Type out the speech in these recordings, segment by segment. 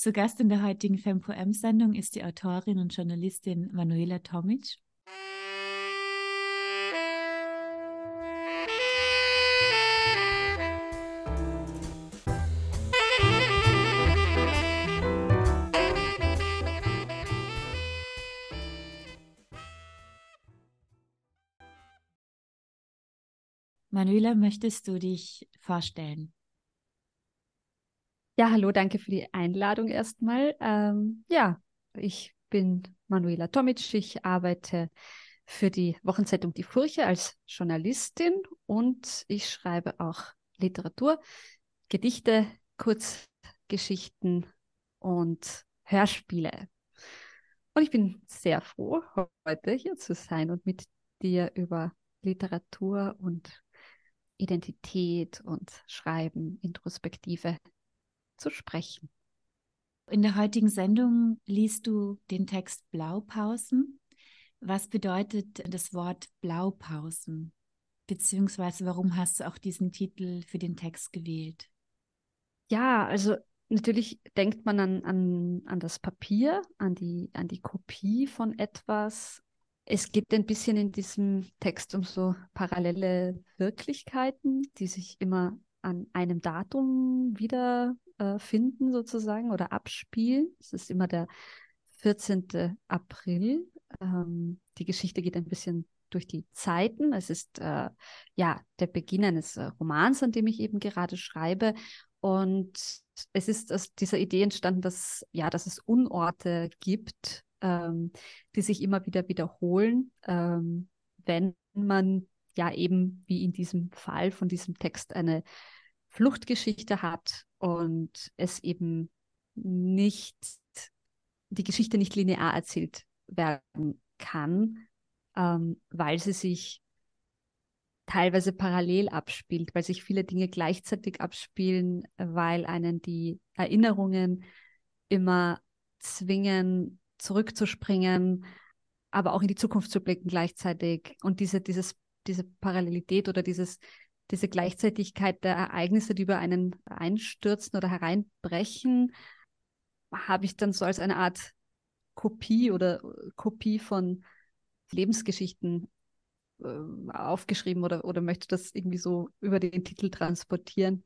Zu Gast in der heutigen FemPoem-Sendung ist die Autorin und Journalistin Manuela Tomic. Manuela, möchtest du dich vorstellen? Ja, hallo, danke für die Einladung erstmal. Ähm, ja, ich bin Manuela Tomic. Ich arbeite für die Wochenzeitung Die Furche als Journalistin und ich schreibe auch Literatur, Gedichte, Kurzgeschichten und Hörspiele. Und ich bin sehr froh, heute hier zu sein und mit dir über Literatur und Identität und Schreiben, Introspektive zu sprechen. In der heutigen Sendung liest du den Text Blaupausen. Was bedeutet das Wort Blaupausen? Beziehungsweise warum hast du auch diesen Titel für den Text gewählt? Ja, also natürlich denkt man an, an, an das Papier, an die, an die Kopie von etwas. Es geht ein bisschen in diesem Text um so parallele Wirklichkeiten, die sich immer an einem Datum wieder äh, finden sozusagen oder abspielen. Es ist immer der 14. April. Ähm, die Geschichte geht ein bisschen durch die Zeiten. Es ist äh, ja der Beginn eines äh, Romans, an dem ich eben gerade schreibe. Und es ist aus dieser Idee entstanden, dass ja, dass es Unorte gibt, ähm, die sich immer wieder wiederholen, ähm, wenn man ja eben wie in diesem Fall von diesem Text eine Fluchtgeschichte hat und es eben nicht, die Geschichte nicht linear erzählt werden kann, ähm, weil sie sich teilweise parallel abspielt, weil sich viele Dinge gleichzeitig abspielen, weil einen die Erinnerungen immer zwingen, zurückzuspringen, aber auch in die Zukunft zu blicken gleichzeitig. Und diese, dieses, diese Parallelität oder dieses diese Gleichzeitigkeit der Ereignisse, die über einen einstürzen oder hereinbrechen, habe ich dann so als eine Art Kopie oder Kopie von Lebensgeschichten äh, aufgeschrieben oder, oder möchte das irgendwie so über den Titel transportieren,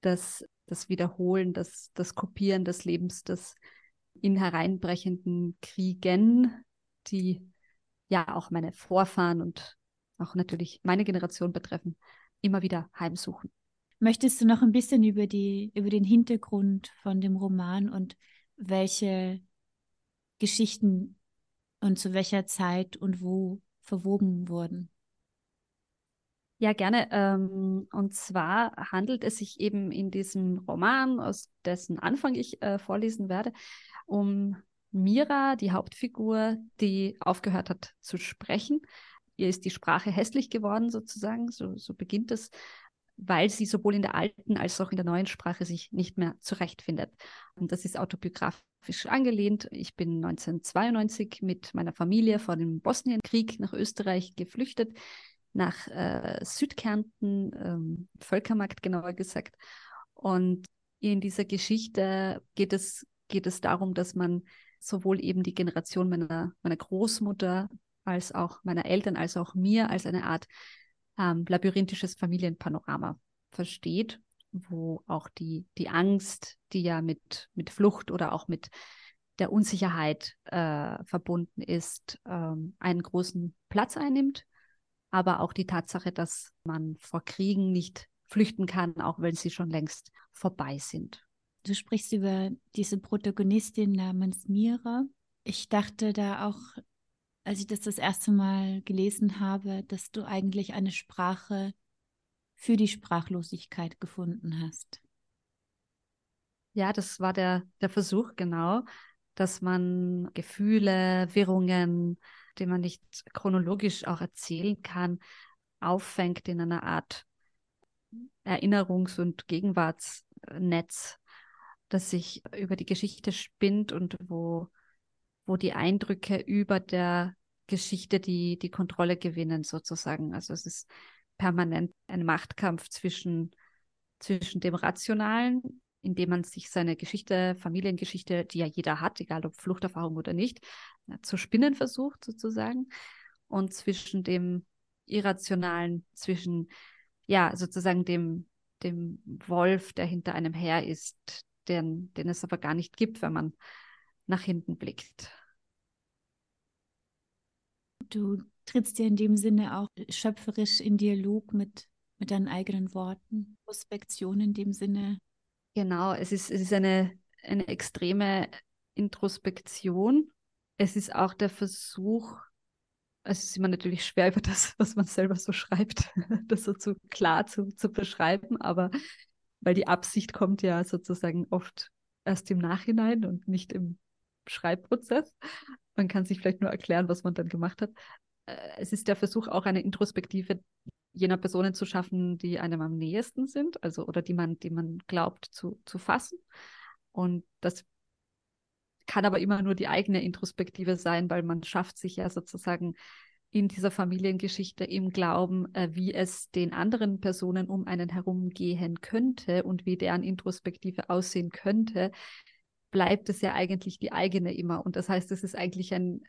dass das Wiederholen, das, das Kopieren des Lebens, das in hereinbrechenden Kriegen, die ja auch meine Vorfahren und auch natürlich meine Generation betreffen, immer wieder heimsuchen. Möchtest du noch ein bisschen über die, über den Hintergrund von dem Roman und welche Geschichten und zu welcher Zeit und wo verwoben wurden? Ja, gerne. Ähm, und zwar handelt es sich eben in diesem Roman, aus dessen Anfang ich äh, vorlesen werde, um Mira, die Hauptfigur, die aufgehört hat zu sprechen ihr ist die Sprache hässlich geworden sozusagen, so, so beginnt es, weil sie sowohl in der alten als auch in der neuen Sprache sich nicht mehr zurechtfindet. Und das ist autobiografisch angelehnt. Ich bin 1992 mit meiner Familie vor dem Bosnienkrieg nach Österreich geflüchtet, nach äh, Südkärnten, ähm, Völkermarkt genauer gesagt. Und in dieser Geschichte geht es, geht es darum, dass man sowohl eben die Generation meiner, meiner Großmutter als auch meiner Eltern, als auch mir als eine Art ähm, labyrinthisches Familienpanorama versteht, wo auch die, die Angst, die ja mit, mit Flucht oder auch mit der Unsicherheit äh, verbunden ist, ähm, einen großen Platz einnimmt, aber auch die Tatsache, dass man vor Kriegen nicht flüchten kann, auch wenn sie schon längst vorbei sind. Du sprichst über diese Protagonistin namens Mira. Ich dachte da auch als ich das das erste Mal gelesen habe, dass du eigentlich eine Sprache für die Sprachlosigkeit gefunden hast. Ja, das war der, der Versuch, genau, dass man Gefühle, Wirrungen, die man nicht chronologisch auch erzählen kann, auffängt in einer Art Erinnerungs- und Gegenwartsnetz, das sich über die Geschichte spinnt und wo wo die Eindrücke über der Geschichte die, die Kontrolle gewinnen, sozusagen. Also es ist permanent ein Machtkampf zwischen, zwischen dem Rationalen indem man sich seine Geschichte, Familiengeschichte, die ja jeder hat, egal ob Fluchterfahrung oder nicht, zu spinnen versucht sozusagen. Und zwischen dem Irrationalen, zwischen ja sozusagen dem, dem Wolf, der hinter einem her ist, den, den es aber gar nicht gibt, wenn man nach hinten blickt. Du trittst ja in dem Sinne auch schöpferisch in Dialog mit, mit deinen eigenen Worten, Prospektion in dem Sinne. Genau, es ist, es ist eine, eine extreme Introspektion. Es ist auch der Versuch, es ist immer natürlich schwer über das, was man selber so schreibt, das so zu klar zu, zu beschreiben, aber weil die Absicht kommt ja sozusagen oft erst im Nachhinein und nicht im Schreibprozess. Man kann sich vielleicht nur erklären, was man dann gemacht hat. Äh, es ist der Versuch, auch eine Introspektive jener Personen zu schaffen, die einem am nächsten sind, also oder die man, die man glaubt zu, zu fassen. Und das kann aber immer nur die eigene Introspektive sein, weil man schafft sich ja sozusagen in dieser Familiengeschichte im Glauben, äh, wie es den anderen Personen um einen herum gehen könnte und wie deren Introspektive aussehen könnte, bleibt es ja eigentlich die eigene immer. Und das heißt, es ist eigentlich ein,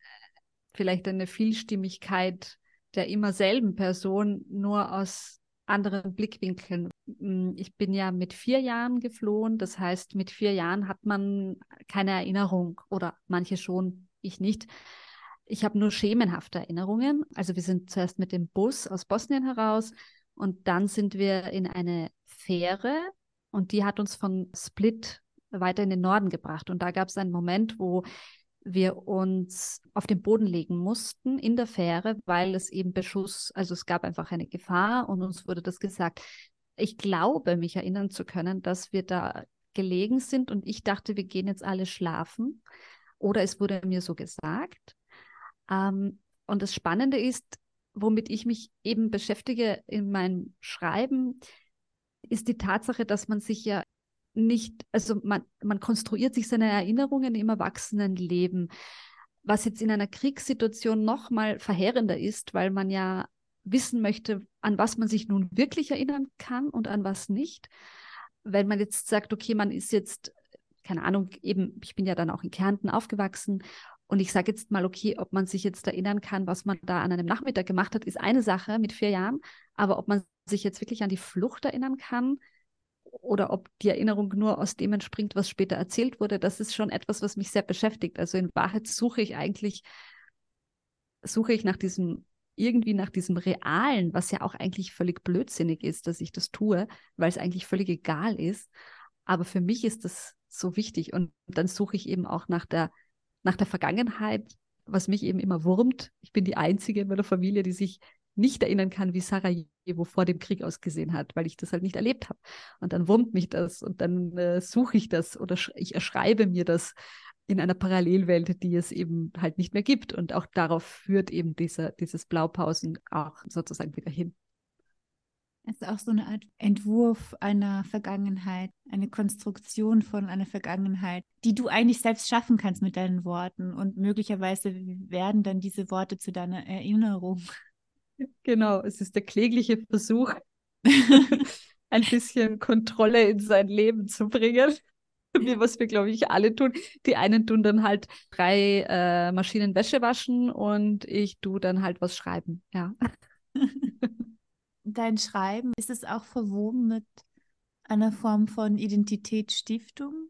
vielleicht eine Vielstimmigkeit der immer selben Person, nur aus anderen Blickwinkeln. Mm, ich bin ja mit vier Jahren geflohen. Das heißt, mit vier Jahren hat man keine Erinnerung oder manche schon, ich nicht. Ich habe nur schemenhafte Erinnerungen. Also wir sind zuerst mit dem Bus aus Bosnien heraus und dann sind wir in eine Fähre und die hat uns von Split weiter in den Norden gebracht. Und da gab es einen Moment, wo wir uns auf den Boden legen mussten in der Fähre, weil es eben Beschuss, also es gab einfach eine Gefahr und uns wurde das gesagt. Ich glaube, mich erinnern zu können, dass wir da gelegen sind und ich dachte, wir gehen jetzt alle schlafen. Oder es wurde mir so gesagt. Ähm, und das Spannende ist, womit ich mich eben beschäftige in meinem Schreiben, ist die Tatsache, dass man sich ja nicht, also man, man konstruiert sich seine Erinnerungen im Erwachsenenleben, was jetzt in einer Kriegssituation noch mal verheerender ist, weil man ja wissen möchte, an was man sich nun wirklich erinnern kann und an was nicht. Wenn man jetzt sagt, okay, man ist jetzt, keine Ahnung, eben, ich bin ja dann auch in Kärnten aufgewachsen und ich sage jetzt mal, okay, ob man sich jetzt erinnern kann, was man da an einem Nachmittag gemacht hat, ist eine Sache mit vier Jahren. Aber ob man sich jetzt wirklich an die Flucht erinnern kann oder ob die Erinnerung nur aus dem entspringt, was später erzählt wurde, das ist schon etwas, was mich sehr beschäftigt. Also in Wahrheit suche ich eigentlich, suche ich nach diesem, irgendwie nach diesem Realen, was ja auch eigentlich völlig blödsinnig ist, dass ich das tue, weil es eigentlich völlig egal ist. Aber für mich ist das so wichtig. Und dann suche ich eben auch nach der nach der Vergangenheit, was mich eben immer wurmt. Ich bin die Einzige in meiner Familie, die sich nicht erinnern kann, wie Sarajevo vor dem Krieg ausgesehen hat, weil ich das halt nicht erlebt habe. Und dann wurmt mich das und dann äh, suche ich das oder ich erschreibe mir das in einer Parallelwelt, die es eben halt nicht mehr gibt. Und auch darauf führt eben dieser, dieses Blaupausen auch sozusagen wieder hin. Es ist auch so eine Art Entwurf einer Vergangenheit, eine Konstruktion von einer Vergangenheit, die du eigentlich selbst schaffen kannst mit deinen Worten. Und möglicherweise werden dann diese Worte zu deiner Erinnerung. Genau, es ist der klägliche Versuch, ein bisschen Kontrolle in sein Leben zu bringen. Wie was wir, glaube ich, alle tun. Die einen tun dann halt drei äh, Maschinen Wäsche waschen und ich tue dann halt was schreiben. Ja dein Schreiben, ist es auch verwoben mit einer Form von Identitätsstiftung?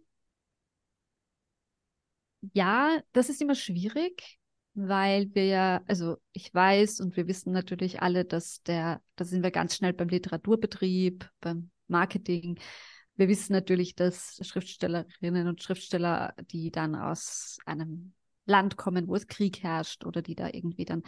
Ja, das ist immer schwierig, weil wir ja, also ich weiß und wir wissen natürlich alle, dass der, da sind wir ganz schnell beim Literaturbetrieb, beim Marketing. Wir wissen natürlich, dass Schriftstellerinnen und Schriftsteller, die dann aus einem Land kommen, wo es Krieg herrscht oder die da irgendwie dann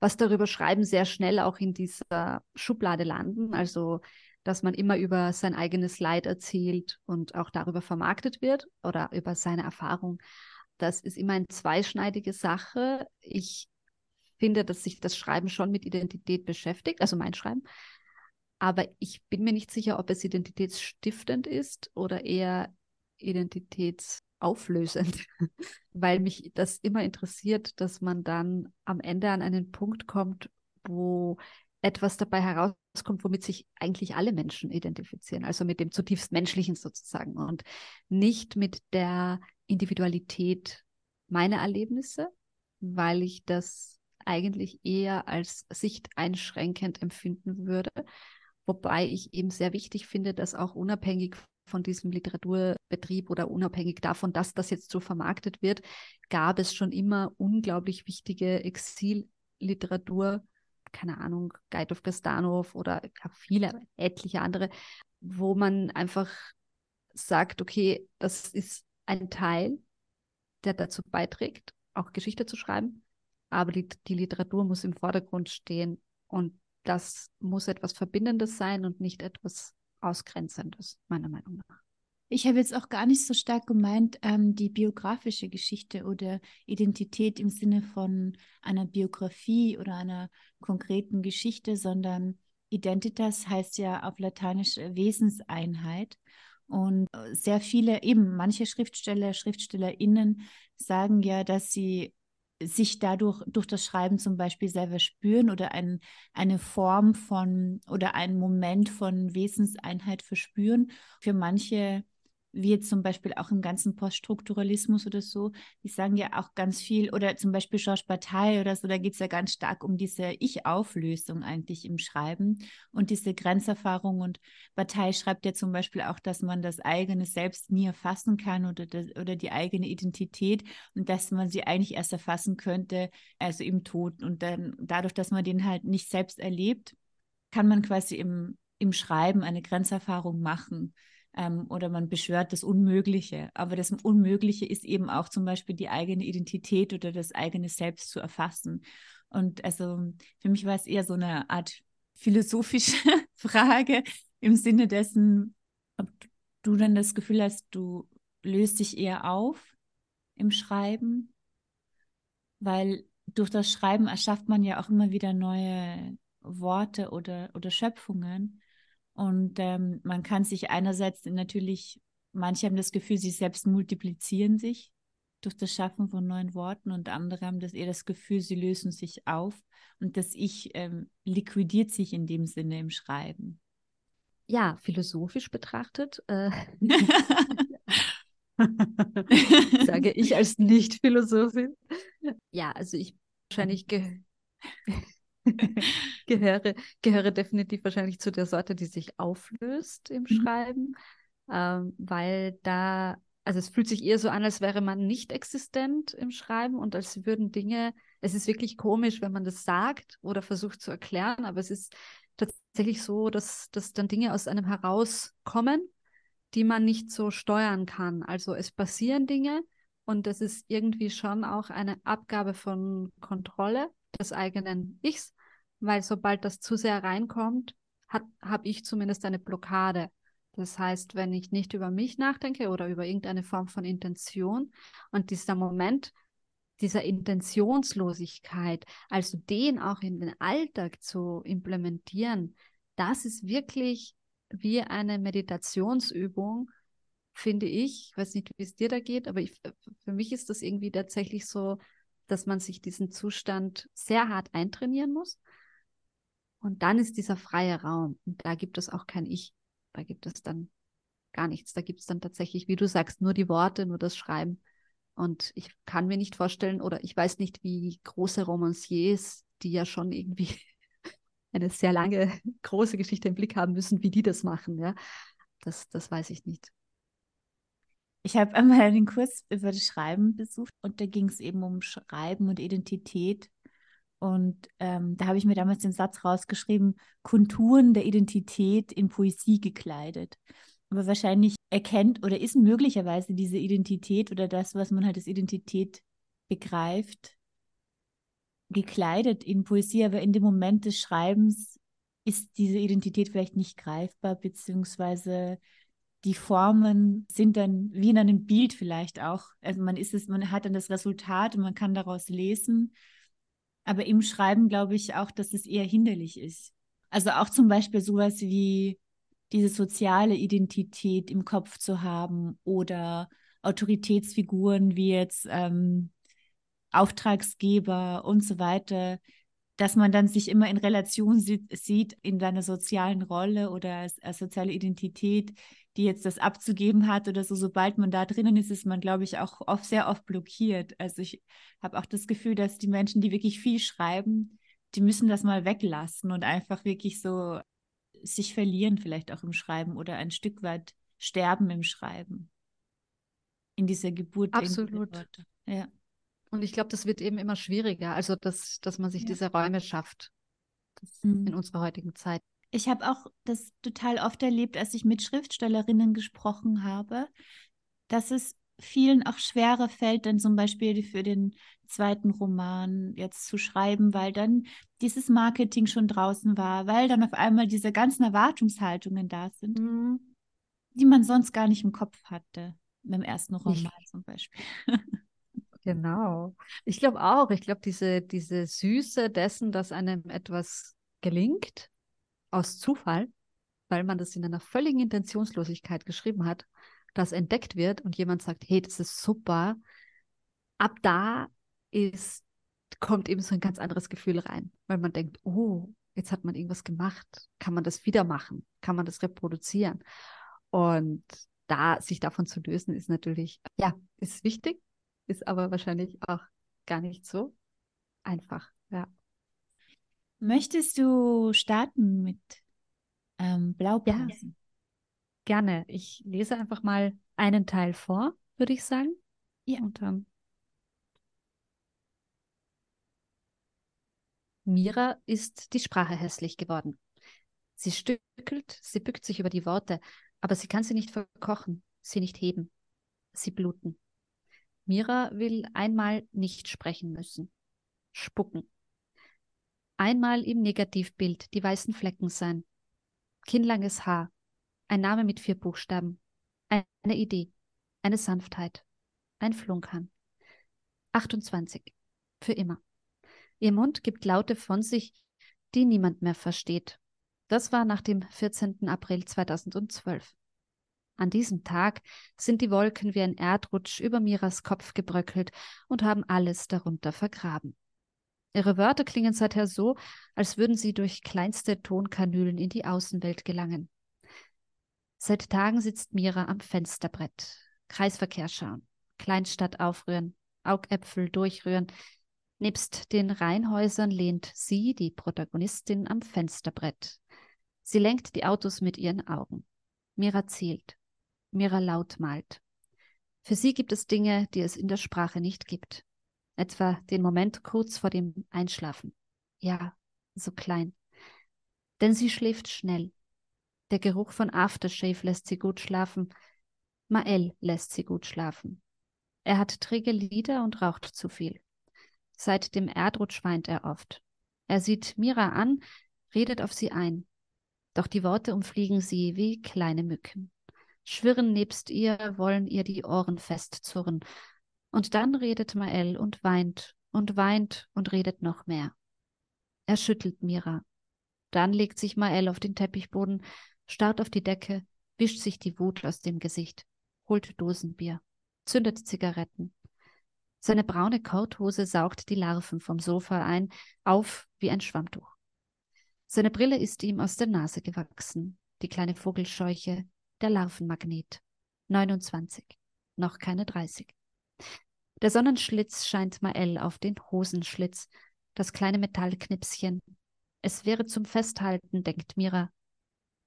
was darüber schreiben, sehr schnell auch in dieser Schublade landen. Also, dass man immer über sein eigenes Leid erzählt und auch darüber vermarktet wird oder über seine Erfahrung. Das ist immer eine zweischneidige Sache. Ich finde, dass sich das Schreiben schon mit Identität beschäftigt, also mein Schreiben. Aber ich bin mir nicht sicher, ob es identitätsstiftend ist oder eher identitäts auflösend, weil mich das immer interessiert, dass man dann am Ende an einen Punkt kommt, wo etwas dabei herauskommt, womit sich eigentlich alle Menschen identifizieren, also mit dem zutiefst Menschlichen sozusagen und nicht mit der Individualität meiner Erlebnisse, weil ich das eigentlich eher als sichteinschränkend empfinden würde. Wobei ich eben sehr wichtig finde, dass auch unabhängig von diesem Literaturbetrieb oder unabhängig davon, dass das jetzt so vermarktet wird, gab es schon immer unglaublich wichtige Exilliteratur, keine Ahnung, Guide of Gastanov oder viele, etliche andere, wo man einfach sagt, okay, das ist ein Teil, der dazu beiträgt, auch Geschichte zu schreiben, aber die, die Literatur muss im Vordergrund stehen und das muss etwas Verbindendes sein und nicht etwas Ausgrenzendes, meiner Meinung nach. Ich habe jetzt auch gar nicht so stark gemeint, ähm, die biografische Geschichte oder Identität im Sinne von einer Biografie oder einer konkreten Geschichte, sondern Identitas heißt ja auf Lateinisch Wesenseinheit. Und äh, sehr viele, eben manche Schriftsteller, SchriftstellerInnen sagen ja, dass sie sich dadurch durch das Schreiben zum Beispiel selber spüren oder ein, eine Form von oder einen Moment von Wesenseinheit verspüren. Für manche wie jetzt zum Beispiel auch im ganzen Poststrukturalismus oder so, die sagen ja auch ganz viel, oder zum Beispiel Georges Bataille oder so, da geht es ja ganz stark um diese Ich-Auflösung eigentlich im Schreiben und diese Grenzerfahrung. Und Bataille schreibt ja zum Beispiel auch, dass man das eigene Selbst nie erfassen kann oder, das, oder die eigene Identität und dass man sie eigentlich erst erfassen könnte, also im Tod. Und dann dadurch, dass man den halt nicht selbst erlebt, kann man quasi im, im Schreiben eine Grenzerfahrung machen ähm, oder man beschwört das Unmögliche. Aber das Unmögliche ist eben auch zum Beispiel die eigene Identität oder das eigene Selbst zu erfassen. Und also für mich war es eher so eine Art philosophische Frage im Sinne dessen, ob du dann das Gefühl hast, du löst dich eher auf im Schreiben, weil durch das Schreiben erschafft man ja auch immer wieder neue Worte oder, oder Schöpfungen. Und ähm, man kann sich einerseits natürlich, manche haben das Gefühl, sie selbst multiplizieren sich durch das Schaffen von neuen Worten und andere haben das eher das Gefühl, sie lösen sich auf und das Ich ähm, liquidiert sich in dem Sinne im Schreiben. Ja, philosophisch betrachtet, äh, sage ich als Nicht-Philosophin. Ja, also ich wahrscheinlich gehöre, gehöre definitiv wahrscheinlich zu der Sorte, die sich auflöst im mhm. Schreiben, ähm, weil da, also es fühlt sich eher so an, als wäre man nicht existent im Schreiben und als würden Dinge, es ist wirklich komisch, wenn man das sagt oder versucht zu erklären, aber es ist tatsächlich so, dass, dass dann Dinge aus einem herauskommen, die man nicht so steuern kann. Also es passieren Dinge und das ist irgendwie schon auch eine Abgabe von Kontrolle des eigenen Ichs weil sobald das zu sehr reinkommt, habe ich zumindest eine Blockade. Das heißt, wenn ich nicht über mich nachdenke oder über irgendeine Form von Intention und dieser Moment dieser Intentionslosigkeit, also den auch in den Alltag zu implementieren, das ist wirklich wie eine Meditationsübung, finde ich. Ich weiß nicht, wie es dir da geht, aber ich, für mich ist das irgendwie tatsächlich so, dass man sich diesen Zustand sehr hart eintrainieren muss und dann ist dieser freie Raum. Und da gibt es auch kein Ich. Da gibt es dann gar nichts. Da gibt es dann tatsächlich, wie du sagst, nur die Worte, nur das Schreiben. Und ich kann mir nicht vorstellen, oder ich weiß nicht, wie große Romanciers, die ja schon irgendwie eine sehr lange, große Geschichte im Blick haben müssen, wie die das machen. Ja, das, das weiß ich nicht. Ich habe einmal den Kurs über das Schreiben besucht und da ging es eben um Schreiben und Identität. Und ähm, da habe ich mir damals den Satz rausgeschrieben, Konturen der Identität in Poesie gekleidet. Aber wahrscheinlich erkennt oder ist möglicherweise diese Identität oder das, was man halt als Identität begreift, gekleidet in Poesie, aber in dem Moment des Schreibens ist diese Identität vielleicht nicht greifbar, beziehungsweise die Formen sind dann wie in einem Bild vielleicht auch. Also man ist es, man hat dann das Resultat und man kann daraus lesen aber im Schreiben glaube ich auch, dass es eher hinderlich ist. Also auch zum Beispiel sowas wie diese soziale Identität im Kopf zu haben oder Autoritätsfiguren wie jetzt ähm, Auftragsgeber und so weiter. Dass man dann sich immer in Relation sieht, sieht in seiner sozialen Rolle oder als, als, soziale Identität, die jetzt das abzugeben hat oder so. Sobald man da drinnen ist, ist man, glaube ich, auch oft sehr oft blockiert. Also ich habe auch das Gefühl, dass die Menschen, die wirklich viel schreiben, die müssen das mal weglassen und einfach wirklich so sich verlieren, vielleicht auch im Schreiben oder ein Stück weit sterben im Schreiben. In dieser Geburt. Absolut. Ja. Und ich glaube, das wird eben immer schwieriger, also dass, dass man sich ja. diese Räume schafft mhm. in unserer heutigen Zeit. Ich habe auch das total oft erlebt, als ich mit Schriftstellerinnen gesprochen habe, dass es vielen auch schwerer fällt, dann zum Beispiel für den zweiten Roman jetzt zu schreiben, weil dann dieses Marketing schon draußen war, weil dann auf einmal diese ganzen Erwartungshaltungen da sind, mhm. die man sonst gar nicht im Kopf hatte, mit dem ersten Roman ich, zum Beispiel. Genau. Ich glaube auch, ich glaube, diese, diese Süße dessen, dass einem etwas gelingt, aus Zufall, weil man das in einer völligen Intentionslosigkeit geschrieben hat, das entdeckt wird und jemand sagt, hey, das ist super, ab da ist, kommt eben so ein ganz anderes Gefühl rein, weil man denkt, oh, jetzt hat man irgendwas gemacht, kann man das wieder machen, kann man das reproduzieren. Und da sich davon zu lösen, ist natürlich, ja, ist wichtig, ist aber wahrscheinlich auch gar nicht so einfach. Ja. Möchtest du starten mit ähm, Blaupausen? Ja, gerne. Ich lese einfach mal einen Teil vor, würde ich sagen. Ja. Und dann Mira ist die Sprache hässlich geworden. Sie stückelt, sie bückt sich über die Worte, aber sie kann sie nicht verkochen, sie nicht heben. Sie bluten. Mira will einmal nicht sprechen müssen. Spucken. Einmal im Negativbild die weißen Flecken sein. Kinnlanges Haar. Ein Name mit vier Buchstaben. Eine Idee. Eine Sanftheit. Ein Flunkern. 28. Für immer. Ihr Mund gibt Laute von sich, die niemand mehr versteht. Das war nach dem 14. April 2012. An diesem Tag sind die Wolken wie ein Erdrutsch über Miras Kopf gebröckelt und haben alles darunter vergraben. Ihre Wörter klingen seither so, als würden sie durch kleinste Tonkanülen in die Außenwelt gelangen. Seit Tagen sitzt Mira am Fensterbrett. Kreisverkehr schauen, Kleinstadt aufrühren, Augäpfel durchrühren. Nebst den Reihenhäusern lehnt sie, die Protagonistin, am Fensterbrett. Sie lenkt die Autos mit ihren Augen. Mira zielt. Mira laut malt. Für sie gibt es Dinge, die es in der Sprache nicht gibt. Etwa den Moment kurz vor dem Einschlafen. Ja, so klein. Denn sie schläft schnell. Der Geruch von Aftershave lässt sie gut schlafen. Mael lässt sie gut schlafen. Er hat träge Lieder und raucht zu viel. Seit dem Erdrutsch weint er oft. Er sieht Mira an, redet auf sie ein. Doch die Worte umfliegen sie wie kleine Mücken schwirren nebst ihr, wollen ihr die Ohren festzurren. Und dann redet Mael und weint und weint und redet noch mehr. Er schüttelt Mira. Dann legt sich Mael auf den Teppichboden, starrt auf die Decke, wischt sich die Wut aus dem Gesicht, holt Dosenbier, zündet Zigaretten. Seine braune Korthose saugt die Larven vom Sofa ein, auf wie ein Schwammtuch. Seine Brille ist ihm aus der Nase gewachsen, die kleine Vogelscheuche, der Larvenmagnet. 29. Noch keine 30. Der Sonnenschlitz scheint Mael auf den Hosenschlitz, das kleine Metallknipschen. Es wäre zum Festhalten, denkt Mira.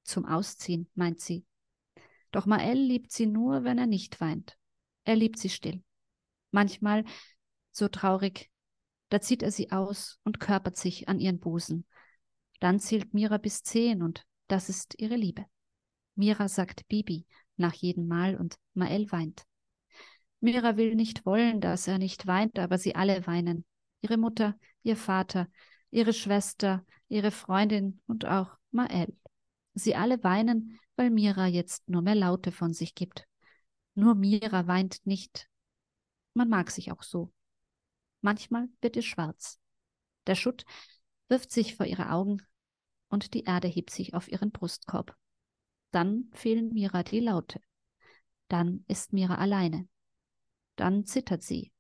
Zum Ausziehen, meint sie. Doch Mael liebt sie nur, wenn er nicht weint. Er liebt sie still. Manchmal, so traurig, da zieht er sie aus und körpert sich an ihren Busen. Dann zählt Mira bis zehn und das ist ihre Liebe. Mira sagt Bibi nach jedem Mal und Mael weint. Mira will nicht wollen, dass er nicht weint, aber sie alle weinen. Ihre Mutter, ihr Vater, ihre Schwester, ihre Freundin und auch Mael. Sie alle weinen, weil Mira jetzt nur mehr Laute von sich gibt. Nur Mira weint nicht. Man mag sich auch so. Manchmal wird ihr schwarz. Der Schutt wirft sich vor ihre Augen und die Erde hebt sich auf ihren Brustkorb. Dann fehlen Mira die Laute. Dann ist Mira alleine. Dann zittert sie,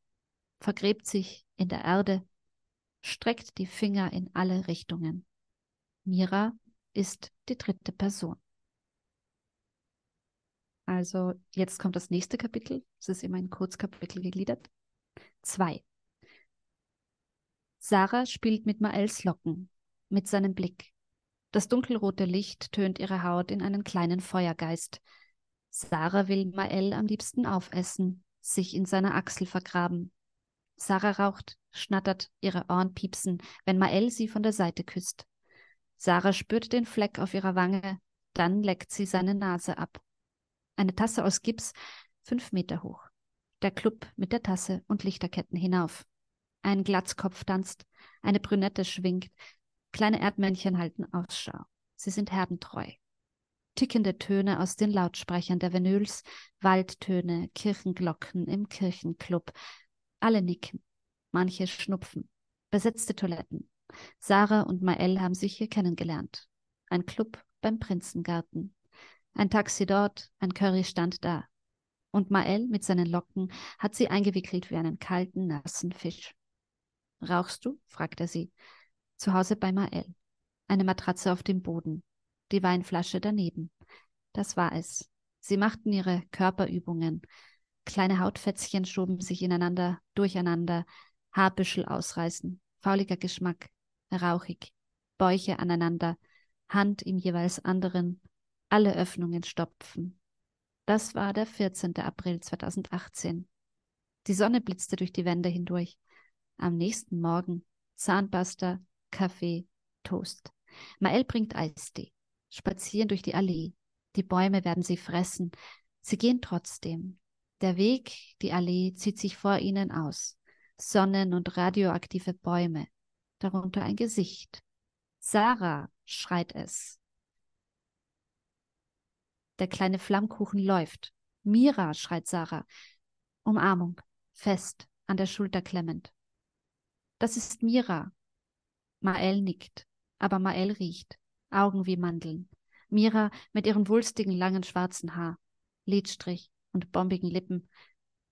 vergräbt sich in der Erde streckt die Finger in alle Richtungen. Mira ist die dritte Person. Also jetzt kommt das nächste Kapitel. Es ist immer in Kurzkapitel gegliedert. Zwei. Sarah spielt mit Maels Locken, mit seinem Blick. Das dunkelrote Licht tönt ihre Haut in einen kleinen Feuergeist. Sarah will Mael am liebsten aufessen, sich in seiner Achsel vergraben. Sarah raucht, schnattert, ihre Ohren piepsen, wenn Mael sie von der Seite küsst. Sarah spürt den Fleck auf ihrer Wange, dann leckt sie seine Nase ab. Eine Tasse aus Gips, fünf Meter hoch. Der Club mit der Tasse und Lichterketten hinauf. Ein Glatzkopf tanzt, eine Brünette schwingt, kleine Erdmännchen halten Ausschau. Sie sind herdentreu. Tickende Töne aus den Lautsprechern der Vinyls, Waldtöne, Kirchenglocken im Kirchenclub. Alle nicken, manche schnupfen. Besetzte Toiletten. Sarah und Mael haben sich hier kennengelernt. Ein Club beim Prinzengarten. Ein Taxi dort, ein Currystand da. Und Mael mit seinen Locken hat sie eingewickelt wie einen kalten, nassen Fisch. Rauchst du? fragt er sie. Zu Hause bei Mael. Eine Matratze auf dem Boden. Die Weinflasche daneben. Das war es. Sie machten ihre Körperübungen. Kleine Hautfätzchen schoben sich ineinander, durcheinander, Haarbüschel ausreißen, fauliger Geschmack, rauchig, Bäuche aneinander, Hand im jeweils anderen, alle Öffnungen stopfen. Das war der 14. April 2018. Die Sonne blitzte durch die Wände hindurch. Am nächsten Morgen Zahnpasta, Kaffee, Toast. Mael bringt Eistee. Spazieren durch die Allee. Die Bäume werden sie fressen. Sie gehen trotzdem. Der Weg, die Allee zieht sich vor ihnen aus. Sonnen- und radioaktive Bäume. Darunter ein Gesicht. Sarah, schreit es. Der kleine Flammkuchen läuft. Mira, schreit Sarah. Umarmung, fest, an der Schulter klemmend. Das ist Mira. Mael nickt, aber Mael riecht. Augen wie Mandeln. Mira mit ihrem wulstigen langen schwarzen Haar, Lidstrich und bombigen Lippen.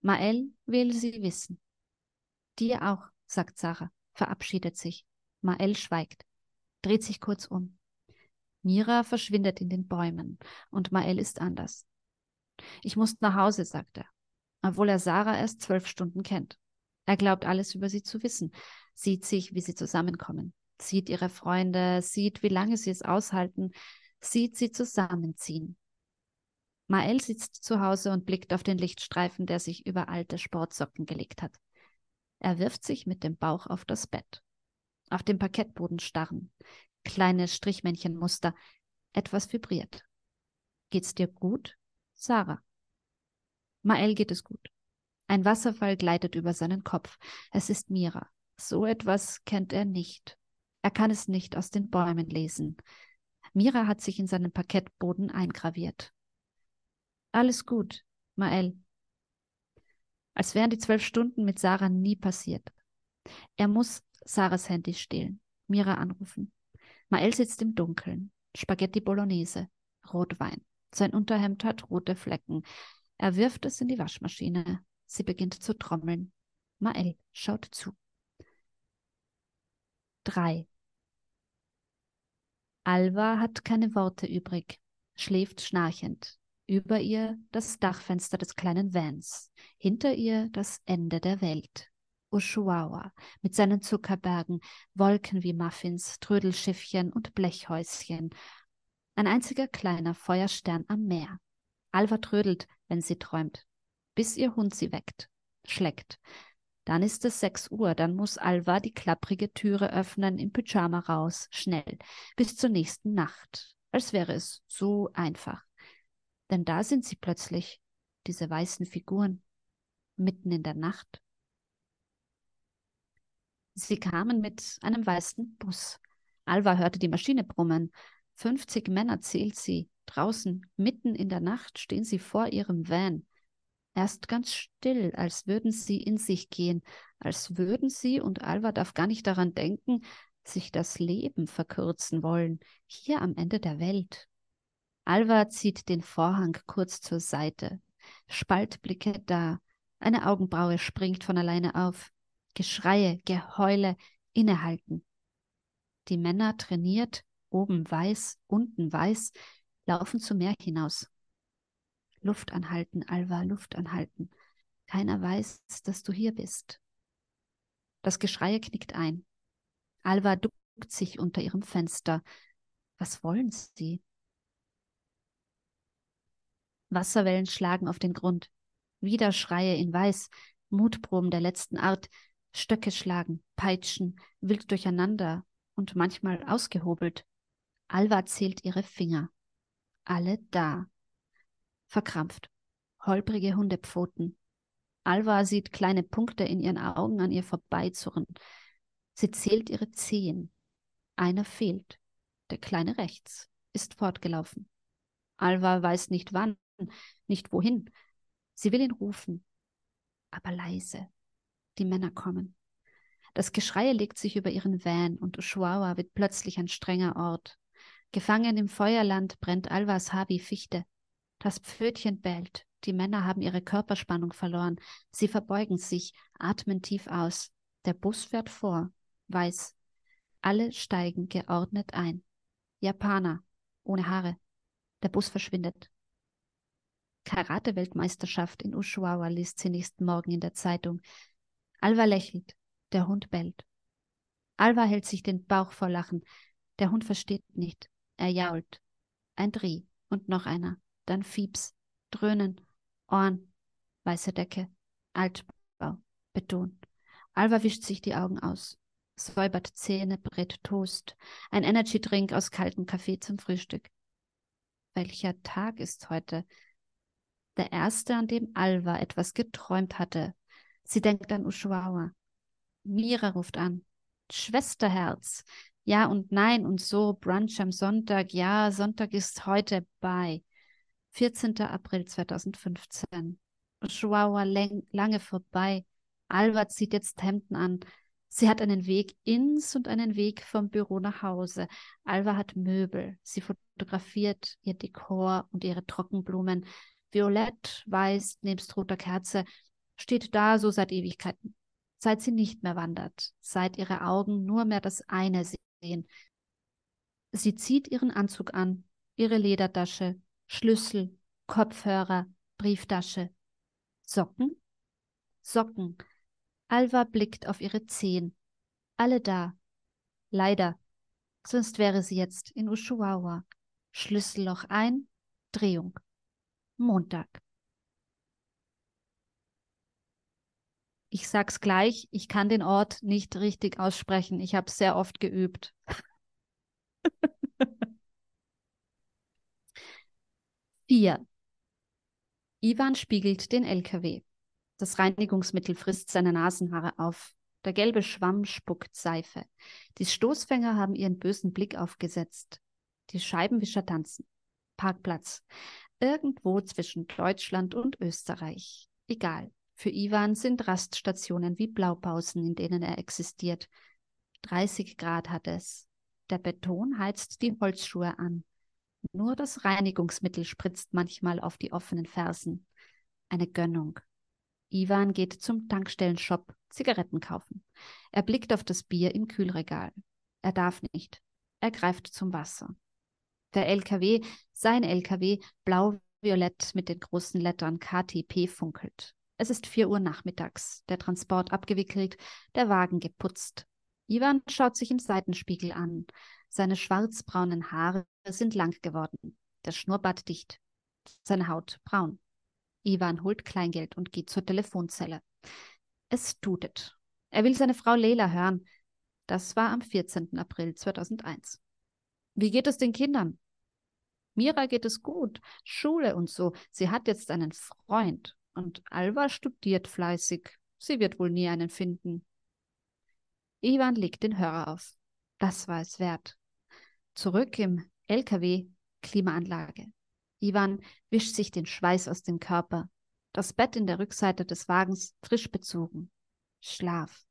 Mael will sie wissen. Dir auch, sagt Sarah, verabschiedet sich. Mael schweigt, dreht sich kurz um. Mira verschwindet in den Bäumen und Mael ist anders. Ich muss nach Hause, sagt er, obwohl er Sarah erst zwölf Stunden kennt. Er glaubt alles über sie zu wissen, sieht sich, wie sie zusammenkommen, sieht ihre Freunde, sieht, wie lange sie es aushalten, sieht sie zusammenziehen. Mael sitzt zu Hause und blickt auf den Lichtstreifen, der sich über alte Sportsocken gelegt hat. Er wirft sich mit dem Bauch auf das Bett. Auf dem Parkettboden starren kleine Strichmännchenmuster. Etwas vibriert. Geht's dir gut? Sarah. Mael geht es gut. Ein Wasserfall gleitet über seinen Kopf. Es ist Mira. So etwas kennt er nicht. Er kann es nicht aus den Bäumen lesen. Mira hat sich in seinen Parkettboden eingraviert. Alles gut, Mael. Als wären die zwölf Stunden mit Sarah nie passiert. Er muss Sarahs Handy stehlen, Mira anrufen. Mael sitzt im Dunkeln. Spaghetti Bolognese. Rotwein. Sein Unterhemd hat rote Flecken. Er wirft es in die Waschmaschine. Sie beginnt zu trommeln. Mael schaut zu. 3. Alva hat keine Worte übrig, schläft schnarchend. Über ihr das Dachfenster des kleinen Vans, hinter ihr das Ende der Welt. Ushuaia mit seinen Zuckerbergen, Wolken wie Muffins, Trödelschiffchen und Blechhäuschen. Ein einziger kleiner Feuerstern am Meer. Alva trödelt, wenn sie träumt, bis ihr Hund sie weckt, schleckt. Dann ist es sechs Uhr, dann muss Alva die klapprige Türe öffnen, im Pyjama raus, schnell, bis zur nächsten Nacht, als wäre es so einfach. Denn da sind sie plötzlich, diese weißen Figuren, mitten in der Nacht. Sie kamen mit einem weißen Bus. Alva hörte die Maschine brummen. 50 Männer zählt sie. Draußen, mitten in der Nacht, stehen sie vor ihrem Van. Erst ganz still, als würden sie in sich gehen, als würden sie, und Alva darf gar nicht daran denken, sich das Leben verkürzen wollen, hier am Ende der Welt. Alva zieht den Vorhang kurz zur Seite. Spaltblicke da. Eine Augenbraue springt von alleine auf. Geschreie, Geheule, Innehalten. Die Männer trainiert, oben weiß, unten weiß, laufen zum Meer hinaus. Luft anhalten, Alva, Luft anhalten. Keiner weiß, dass du hier bist. Das Geschrei knickt ein. Alva duckt sich unter ihrem Fenster. Was wollen sie? Wasserwellen schlagen auf den Grund. Wieder Schreie in Weiß, Mutproben der letzten Art, Stöcke schlagen, peitschen, wild durcheinander und manchmal ausgehobelt. Alva zählt ihre Finger. Alle da. Verkrampft. Holprige Hundepfoten. Alva sieht kleine Punkte in ihren Augen an ihr vorbeizurren. Sie zählt ihre Zehen. Einer fehlt. Der kleine rechts ist fortgelaufen. Alva weiß nicht wann, nicht wohin. Sie will ihn rufen, aber leise. Die Männer kommen. Das Geschrei legt sich über ihren Van und Ushuaia wird plötzlich ein strenger Ort. Gefangen im Feuerland brennt Alvas wie Fichte. Das Pfötchen bellt. Die Männer haben ihre Körperspannung verloren. Sie verbeugen sich, atmen tief aus. Der Bus fährt vor. Weiß. Alle steigen geordnet ein. Japaner. Ohne Haare. Der Bus verschwindet. Karate-Weltmeisterschaft in Ushuaia liest sie nächsten Morgen in der Zeitung. Alva lächelt. Der Hund bellt. Alva hält sich den Bauch vor Lachen. Der Hund versteht nicht. Er jault. Ein Dreh und noch einer. Dann Fieps. Dröhnen. Ohren. Weiße Decke. Altbau. Beton. Alva wischt sich die Augen aus. Säubert Zähne, brät Toast. Ein Energy-Drink aus kaltem Kaffee zum Frühstück. Welcher Tag ist heute? Der erste, an dem Alva etwas geträumt hatte. Sie denkt an Ushuaia. Mira ruft an. Schwesterherz. Ja und nein und so. Brunch am Sonntag. Ja, Sonntag ist heute bei. 14. April 2015. Ushuaia lange vorbei. Alva zieht jetzt Hemden an. Sie hat einen Weg ins und einen Weg vom Büro nach Hause. Alva hat Möbel. Sie fotografiert ihr Dekor und ihre Trockenblumen. Violett, weiß, nebst roter Kerze, steht da so seit Ewigkeiten. Seit sie nicht mehr wandert, seit ihre Augen nur mehr das eine sehen. Sie zieht ihren Anzug an, ihre Ledertasche, Schlüssel, Kopfhörer, Brieftasche. Socken? Socken. Alva blickt auf ihre Zehen. Alle da. Leider. Sonst wäre sie jetzt in Ushuaia. Schlüsselloch ein, Drehung. Montag. Ich sag's gleich, ich kann den Ort nicht richtig aussprechen. Ich habe sehr oft geübt. Vier. Ivan spiegelt den LKW. Das Reinigungsmittel frisst seine Nasenhaare auf. Der gelbe Schwamm spuckt Seife. Die Stoßfänger haben ihren bösen Blick aufgesetzt. Die Scheibenwischer tanzen. Parkplatz. Irgendwo zwischen Deutschland und Österreich. Egal. Für Ivan sind Raststationen wie Blaupausen, in denen er existiert. 30 Grad hat es. Der Beton heizt die Holzschuhe an. Nur das Reinigungsmittel spritzt manchmal auf die offenen Fersen. Eine Gönnung. Ivan geht zum Tankstellenshop Zigaretten kaufen. Er blickt auf das Bier im Kühlregal. Er darf nicht. Er greift zum Wasser. Der LKW, sein LKW, blau-violett mit den großen Lettern KTP funkelt. Es ist vier Uhr nachmittags, der Transport abgewickelt, der Wagen geputzt. Ivan schaut sich im Seitenspiegel an. Seine schwarzbraunen Haare sind lang geworden, der Schnurrbart dicht, seine Haut braun. Ivan holt Kleingeld und geht zur Telefonzelle. Es tutet. Er will seine Frau Leila hören. Das war am 14. April 2001. Wie geht es den Kindern? Mira geht es gut, Schule und so. Sie hat jetzt einen Freund. Und Alva studiert fleißig. Sie wird wohl nie einen finden. Ivan legt den Hörer auf. Das war es wert. Zurück im LKW, Klimaanlage. Ivan wischt sich den Schweiß aus dem Körper. Das Bett in der Rückseite des Wagens frisch bezogen. Schlaf.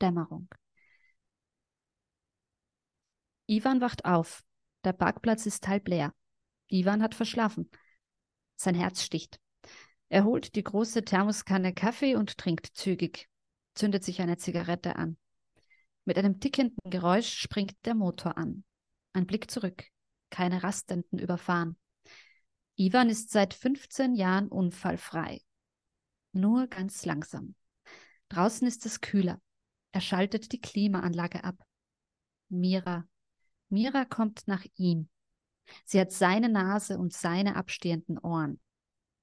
Dämmerung. Ivan wacht auf. Der Parkplatz ist halb leer. Ivan hat verschlafen. Sein Herz sticht. Er holt die große Thermoskanne Kaffee und trinkt zügig, zündet sich eine Zigarette an. Mit einem tickenden Geräusch springt der Motor an. Ein Blick zurück. Keine Rastenden überfahren. Ivan ist seit 15 Jahren unfallfrei. Nur ganz langsam. Draußen ist es kühler. Er schaltet die Klimaanlage ab. Mira. Mira kommt nach ihm. Sie hat seine Nase und seine abstehenden Ohren.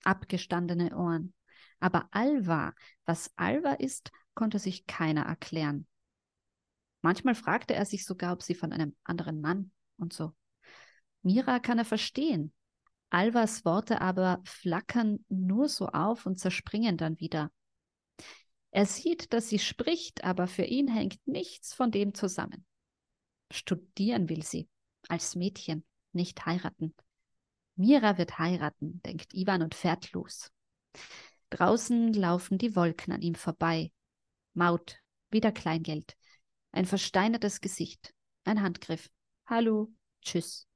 Abgestandene Ohren. Aber Alva, was Alva ist, konnte sich keiner erklären. Manchmal fragte er sich sogar, ob sie von einem anderen Mann und so. Mira kann er verstehen. Alvas Worte aber flackern nur so auf und zerspringen dann wieder. Er sieht, dass sie spricht, aber für ihn hängt nichts von dem zusammen. Studieren will sie, als Mädchen, nicht heiraten. Mira wird heiraten, denkt Ivan und fährt los. Draußen laufen die Wolken an ihm vorbei. Maut, wieder Kleingeld. Ein versteinertes Gesicht, ein Handgriff. Hallo, tschüss.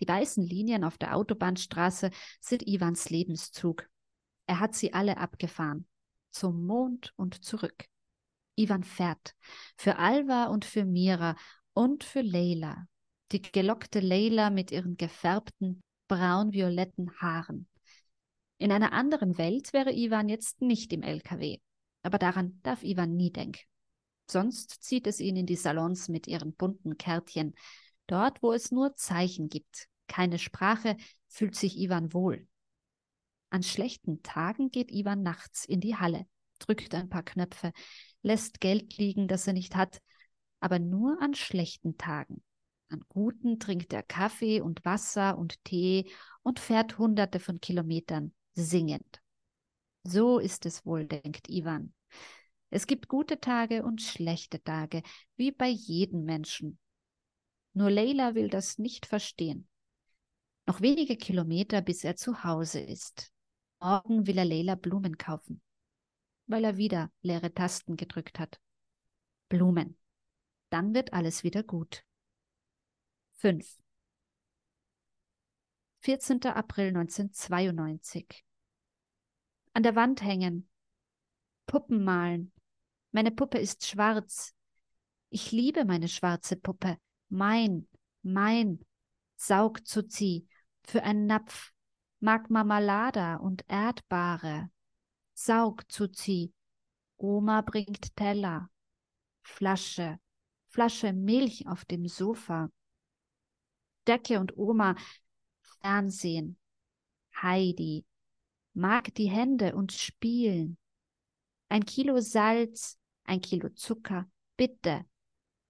Die weißen Linien auf der Autobahnstraße sind Ivans Lebenszug. Er hat sie alle abgefahren. Zum Mond und zurück. Ivan fährt. Für Alva und für Mira und für Leila. Die gelockte Leila mit ihren gefärbten, braun-violetten Haaren. In einer anderen Welt wäre Ivan jetzt nicht im LKW. Aber daran darf Ivan nie denken. Sonst zieht es ihn in die Salons mit ihren bunten Kärtchen. Dort, wo es nur Zeichen gibt, keine Sprache, fühlt sich Ivan wohl. An schlechten Tagen geht Ivan nachts in die Halle, drückt ein paar Knöpfe, lässt Geld liegen, das er nicht hat, aber nur an schlechten Tagen. An guten trinkt er Kaffee und Wasser und Tee und fährt hunderte von Kilometern singend. So ist es wohl, denkt Ivan. Es gibt gute Tage und schlechte Tage, wie bei jedem Menschen. Nur Leila will das nicht verstehen. Noch wenige Kilometer, bis er zu Hause ist. Morgen will er Leila Blumen kaufen, weil er wieder leere Tasten gedrückt hat. Blumen. Dann wird alles wieder gut. 5. 14. April 1992. An der Wand hängen. Puppen malen. Meine Puppe ist schwarz. Ich liebe meine schwarze Puppe. Mein, mein. Saug zu zieh. Für einen Napf. Mag Marmalada und Erdbare. Saug zu zieh. Oma bringt Teller. Flasche. Flasche Milch auf dem Sofa. Decke und Oma. Fernsehen. Heidi. Mag die Hände und spielen. Ein Kilo Salz, ein Kilo Zucker, bitte.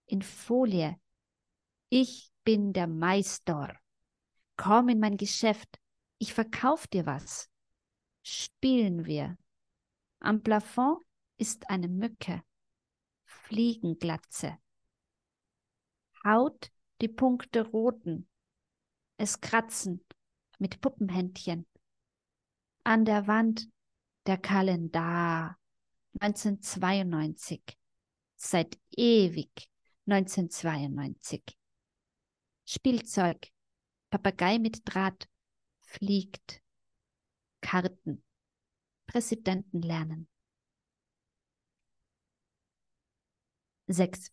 In Folie. Ich bin der Meister. Komm in mein Geschäft. Ich verkauf dir was. Spielen wir. Am Plafond ist eine Mücke. Fliegenglatze. Haut die Punkte roten. Es kratzen mit Puppenhändchen. An der Wand der Kalendar 1992. Seit ewig 1992. Spielzeug. Papagei mit Draht. Fliegt. Karten. Präsidenten lernen. 6.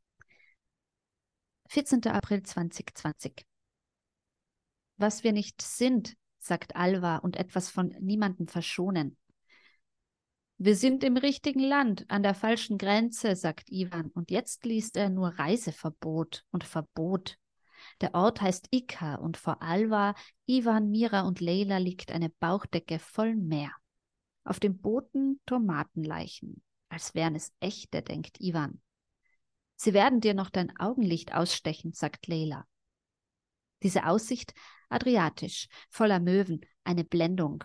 14. April 2020. Was wir nicht sind, sagt Alva und etwas von niemandem verschonen. Wir sind im richtigen Land, an der falschen Grenze, sagt Ivan, und jetzt liest er nur Reiseverbot und Verbot. Der Ort heißt Ika und vor Alva, Ivan, Mira und Leila liegt eine Bauchdecke voll Meer. Auf dem Booten Tomatenleichen, als wären es echte, denkt Ivan. Sie werden dir noch dein Augenlicht ausstechen, sagt Leila. Diese Aussicht adriatisch, voller Möwen, eine Blendung.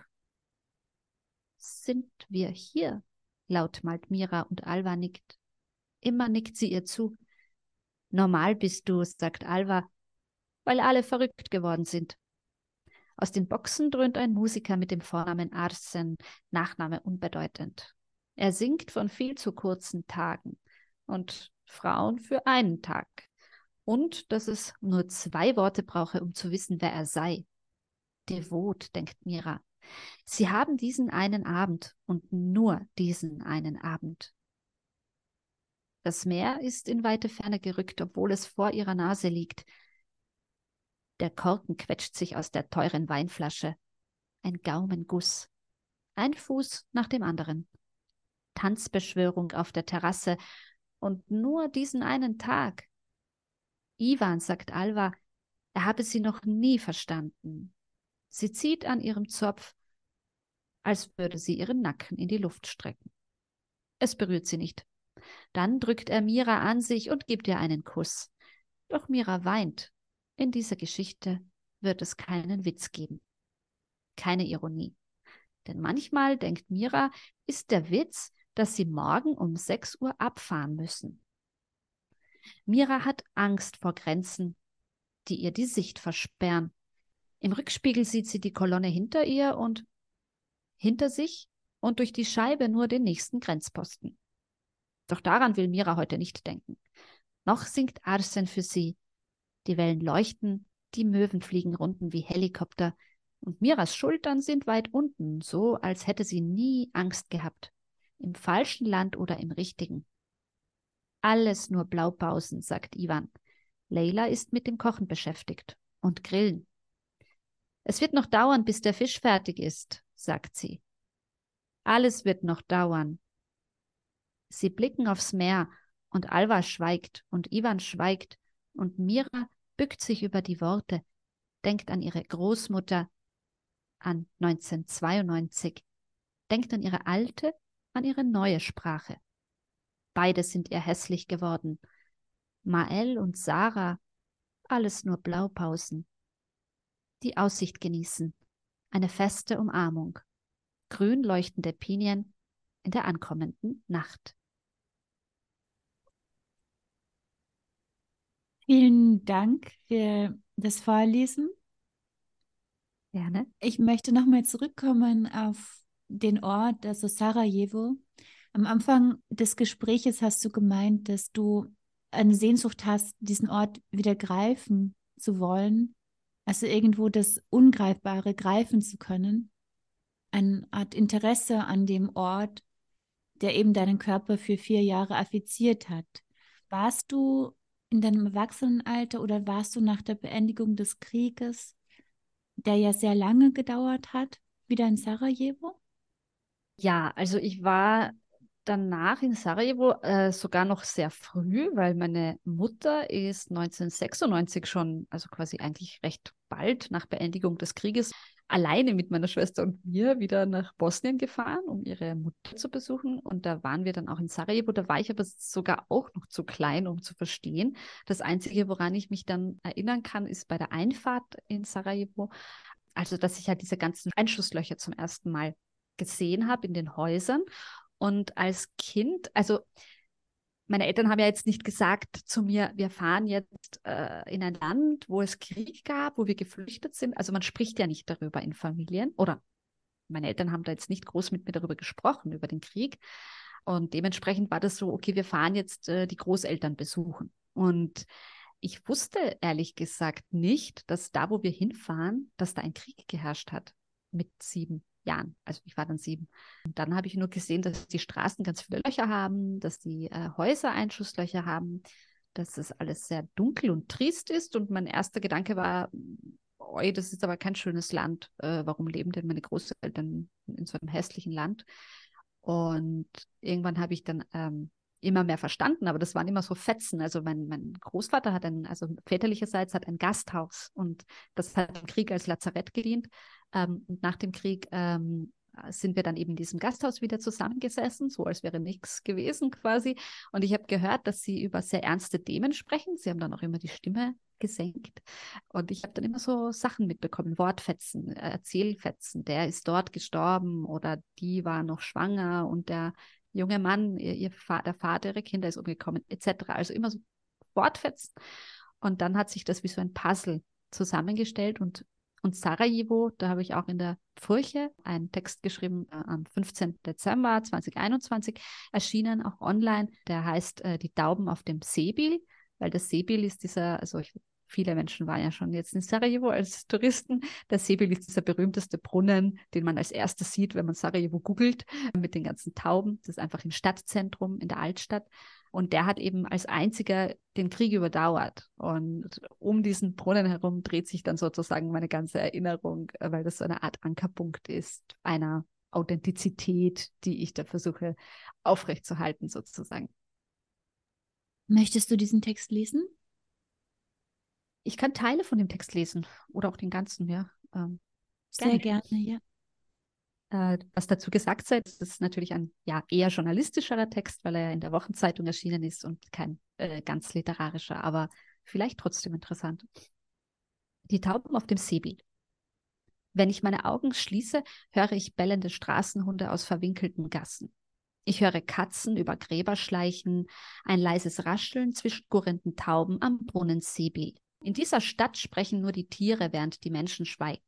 Sind wir hier? laut malt Mira und Alva nickt. Immer nickt sie ihr zu. Normal bist du, sagt Alva, weil alle verrückt geworden sind. Aus den Boxen dröhnt ein Musiker mit dem Vornamen Arsen, Nachname unbedeutend. Er singt von viel zu kurzen Tagen und Frauen für einen Tag. Und dass es nur zwei Worte brauche, um zu wissen, wer er sei. Devot, denkt Mira. Sie haben diesen einen Abend und nur diesen einen Abend. Das Meer ist in weite Ferne gerückt, obwohl es vor ihrer Nase liegt. Der Korken quetscht sich aus der teuren Weinflasche. Ein Gaumenguss. Ein Fuß nach dem anderen. Tanzbeschwörung auf der Terrasse. Und nur diesen einen Tag. Ivan, sagt Alva, er habe sie noch nie verstanden. Sie zieht an ihrem Zopf, als würde sie ihren Nacken in die Luft strecken. Es berührt sie nicht. Dann drückt er Mira an sich und gibt ihr einen Kuss. Doch Mira weint. In dieser Geschichte wird es keinen Witz geben. Keine Ironie. Denn manchmal, denkt Mira, ist der Witz, dass sie morgen um 6 Uhr abfahren müssen. Mira hat Angst vor Grenzen, die ihr die Sicht versperren. Im Rückspiegel sieht sie die Kolonne hinter ihr und hinter sich und durch die Scheibe nur den nächsten Grenzposten. Doch daran will Mira heute nicht denken. Noch singt Arsen für sie. Die Wellen leuchten, die Möwen fliegen runden wie Helikopter, und Miras Schultern sind weit unten, so als hätte sie nie Angst gehabt. Im falschen Land oder im richtigen. Alles nur Blaupausen, sagt Ivan. Leila ist mit dem Kochen beschäftigt und Grillen. Es wird noch dauern, bis der Fisch fertig ist, sagt sie. Alles wird noch dauern. Sie blicken aufs Meer und Alva schweigt und Ivan schweigt und Mira bückt sich über die Worte, denkt an ihre Großmutter, an 1992, denkt an ihre alte, an ihre neue Sprache. Beide sind ihr hässlich geworden. Mael und Sarah, alles nur Blaupausen. Die Aussicht genießen, eine feste Umarmung grün leuchtende Pinien in der ankommenden Nacht. Vielen Dank für das Vorlesen. Gerne. Ich möchte nochmal zurückkommen auf den Ort, also Sarajevo. Am Anfang des Gespräches hast du gemeint, dass du eine Sehnsucht hast, diesen Ort wieder greifen zu wollen, also irgendwo das Ungreifbare greifen zu können eine Art Interesse an dem Ort, der eben deinen Körper für vier Jahre affiziert hat. Warst du in deinem Erwachsenenalter oder warst du nach der Beendigung des Krieges, der ja sehr lange gedauert hat, wieder in Sarajevo? Ja, also ich war danach in Sarajevo äh, sogar noch sehr früh, weil meine Mutter ist 1996 schon, also quasi eigentlich recht bald nach Beendigung des Krieges, alleine mit meiner Schwester und mir wieder nach Bosnien gefahren, um ihre Mutter zu besuchen. Und da waren wir dann auch in Sarajevo. Da war ich aber sogar auch noch zu klein, um zu verstehen. Das Einzige, woran ich mich dann erinnern kann, ist bei der Einfahrt in Sarajevo. Also, dass ich halt diese ganzen Einschusslöcher zum ersten Mal gesehen habe in den Häusern. Und als Kind, also meine Eltern haben ja jetzt nicht gesagt zu mir, wir fahren jetzt äh, in ein Land, wo es Krieg gab, wo wir geflüchtet sind. Also man spricht ja nicht darüber in Familien. Oder meine Eltern haben da jetzt nicht groß mit mir darüber gesprochen, über den Krieg. Und dementsprechend war das so, okay, wir fahren jetzt äh, die Großeltern besuchen. Und ich wusste ehrlich gesagt nicht, dass da, wo wir hinfahren, dass da ein Krieg geherrscht hat mit sieben. Jahren. Also ich war dann sieben. Und dann habe ich nur gesehen, dass die Straßen ganz viele Löcher haben, dass die äh, Häuser Einschusslöcher haben, dass das alles sehr dunkel und trist ist. Und mein erster Gedanke war, oi, das ist aber kein schönes Land. Äh, warum leben denn meine Großeltern in so einem hässlichen Land? Und irgendwann habe ich dann ähm, immer mehr verstanden, aber das waren immer so Fetzen. Also mein, mein Großvater hat ein, also väterlicherseits hat ein Gasthaus und das hat im Krieg als Lazarett gedient. Ähm, und nach dem Krieg ähm, sind wir dann eben in diesem Gasthaus wieder zusammengesessen, so als wäre nichts gewesen quasi. Und ich habe gehört, dass sie über sehr ernste Themen sprechen. Sie haben dann auch immer die Stimme gesenkt. Und ich habe dann immer so Sachen mitbekommen, Wortfetzen, Erzählfetzen. Der ist dort gestorben oder die war noch schwanger und der junge Mann, ihr, ihr der Vater ihrer Kinder ist umgekommen, etc. Also immer so Wortfetzen. Und dann hat sich das wie so ein Puzzle zusammengestellt und und Sarajevo, da habe ich auch in der Furche einen Text geschrieben äh, am 15. Dezember 2021, erschienen auch online. Der heißt äh, Die Tauben auf dem Sebil, weil das Sebil ist dieser, also ich Viele Menschen waren ja schon jetzt in Sarajevo als Touristen. Der Sebil ist dieser berühmteste Brunnen, den man als erstes sieht, wenn man Sarajevo googelt, mit den ganzen Tauben. Das ist einfach im Stadtzentrum, in der Altstadt. Und der hat eben als einziger den Krieg überdauert. Und um diesen Brunnen herum dreht sich dann sozusagen meine ganze Erinnerung, weil das so eine Art Ankerpunkt ist einer Authentizität, die ich da versuche aufrechtzuerhalten, sozusagen. Möchtest du diesen Text lesen? Ich kann Teile von dem Text lesen oder auch den ganzen, ja. Ähm, Sehr gerne, ja. Äh, was dazu gesagt sei, das ist natürlich ein ja, eher journalistischerer Text, weil er ja in der Wochenzeitung erschienen ist und kein äh, ganz literarischer, aber vielleicht trotzdem interessant. Die Tauben auf dem Seebild. Wenn ich meine Augen schließe, höre ich bellende Straßenhunde aus verwinkelten Gassen. Ich höre Katzen über Gräber schleichen, ein leises Rascheln zwischen gurrenden Tauben am Brunnen Sebil. In dieser Stadt sprechen nur die Tiere, während die Menschen schweigen.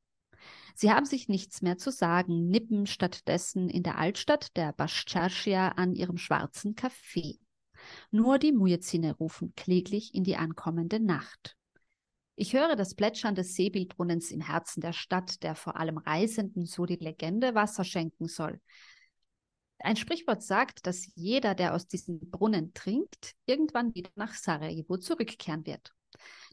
Sie haben sich nichts mehr zu sagen, nippen stattdessen in der Altstadt der Bascharschia an ihrem schwarzen Kaffee. Nur die Muezzine rufen kläglich in die ankommende Nacht. Ich höre das Plätschern des Seebilbrunnens im Herzen der Stadt, der vor allem Reisenden, so die Legende, Wasser schenken soll. Ein Sprichwort sagt, dass jeder, der aus diesem Brunnen trinkt, irgendwann wieder nach Sarajevo zurückkehren wird.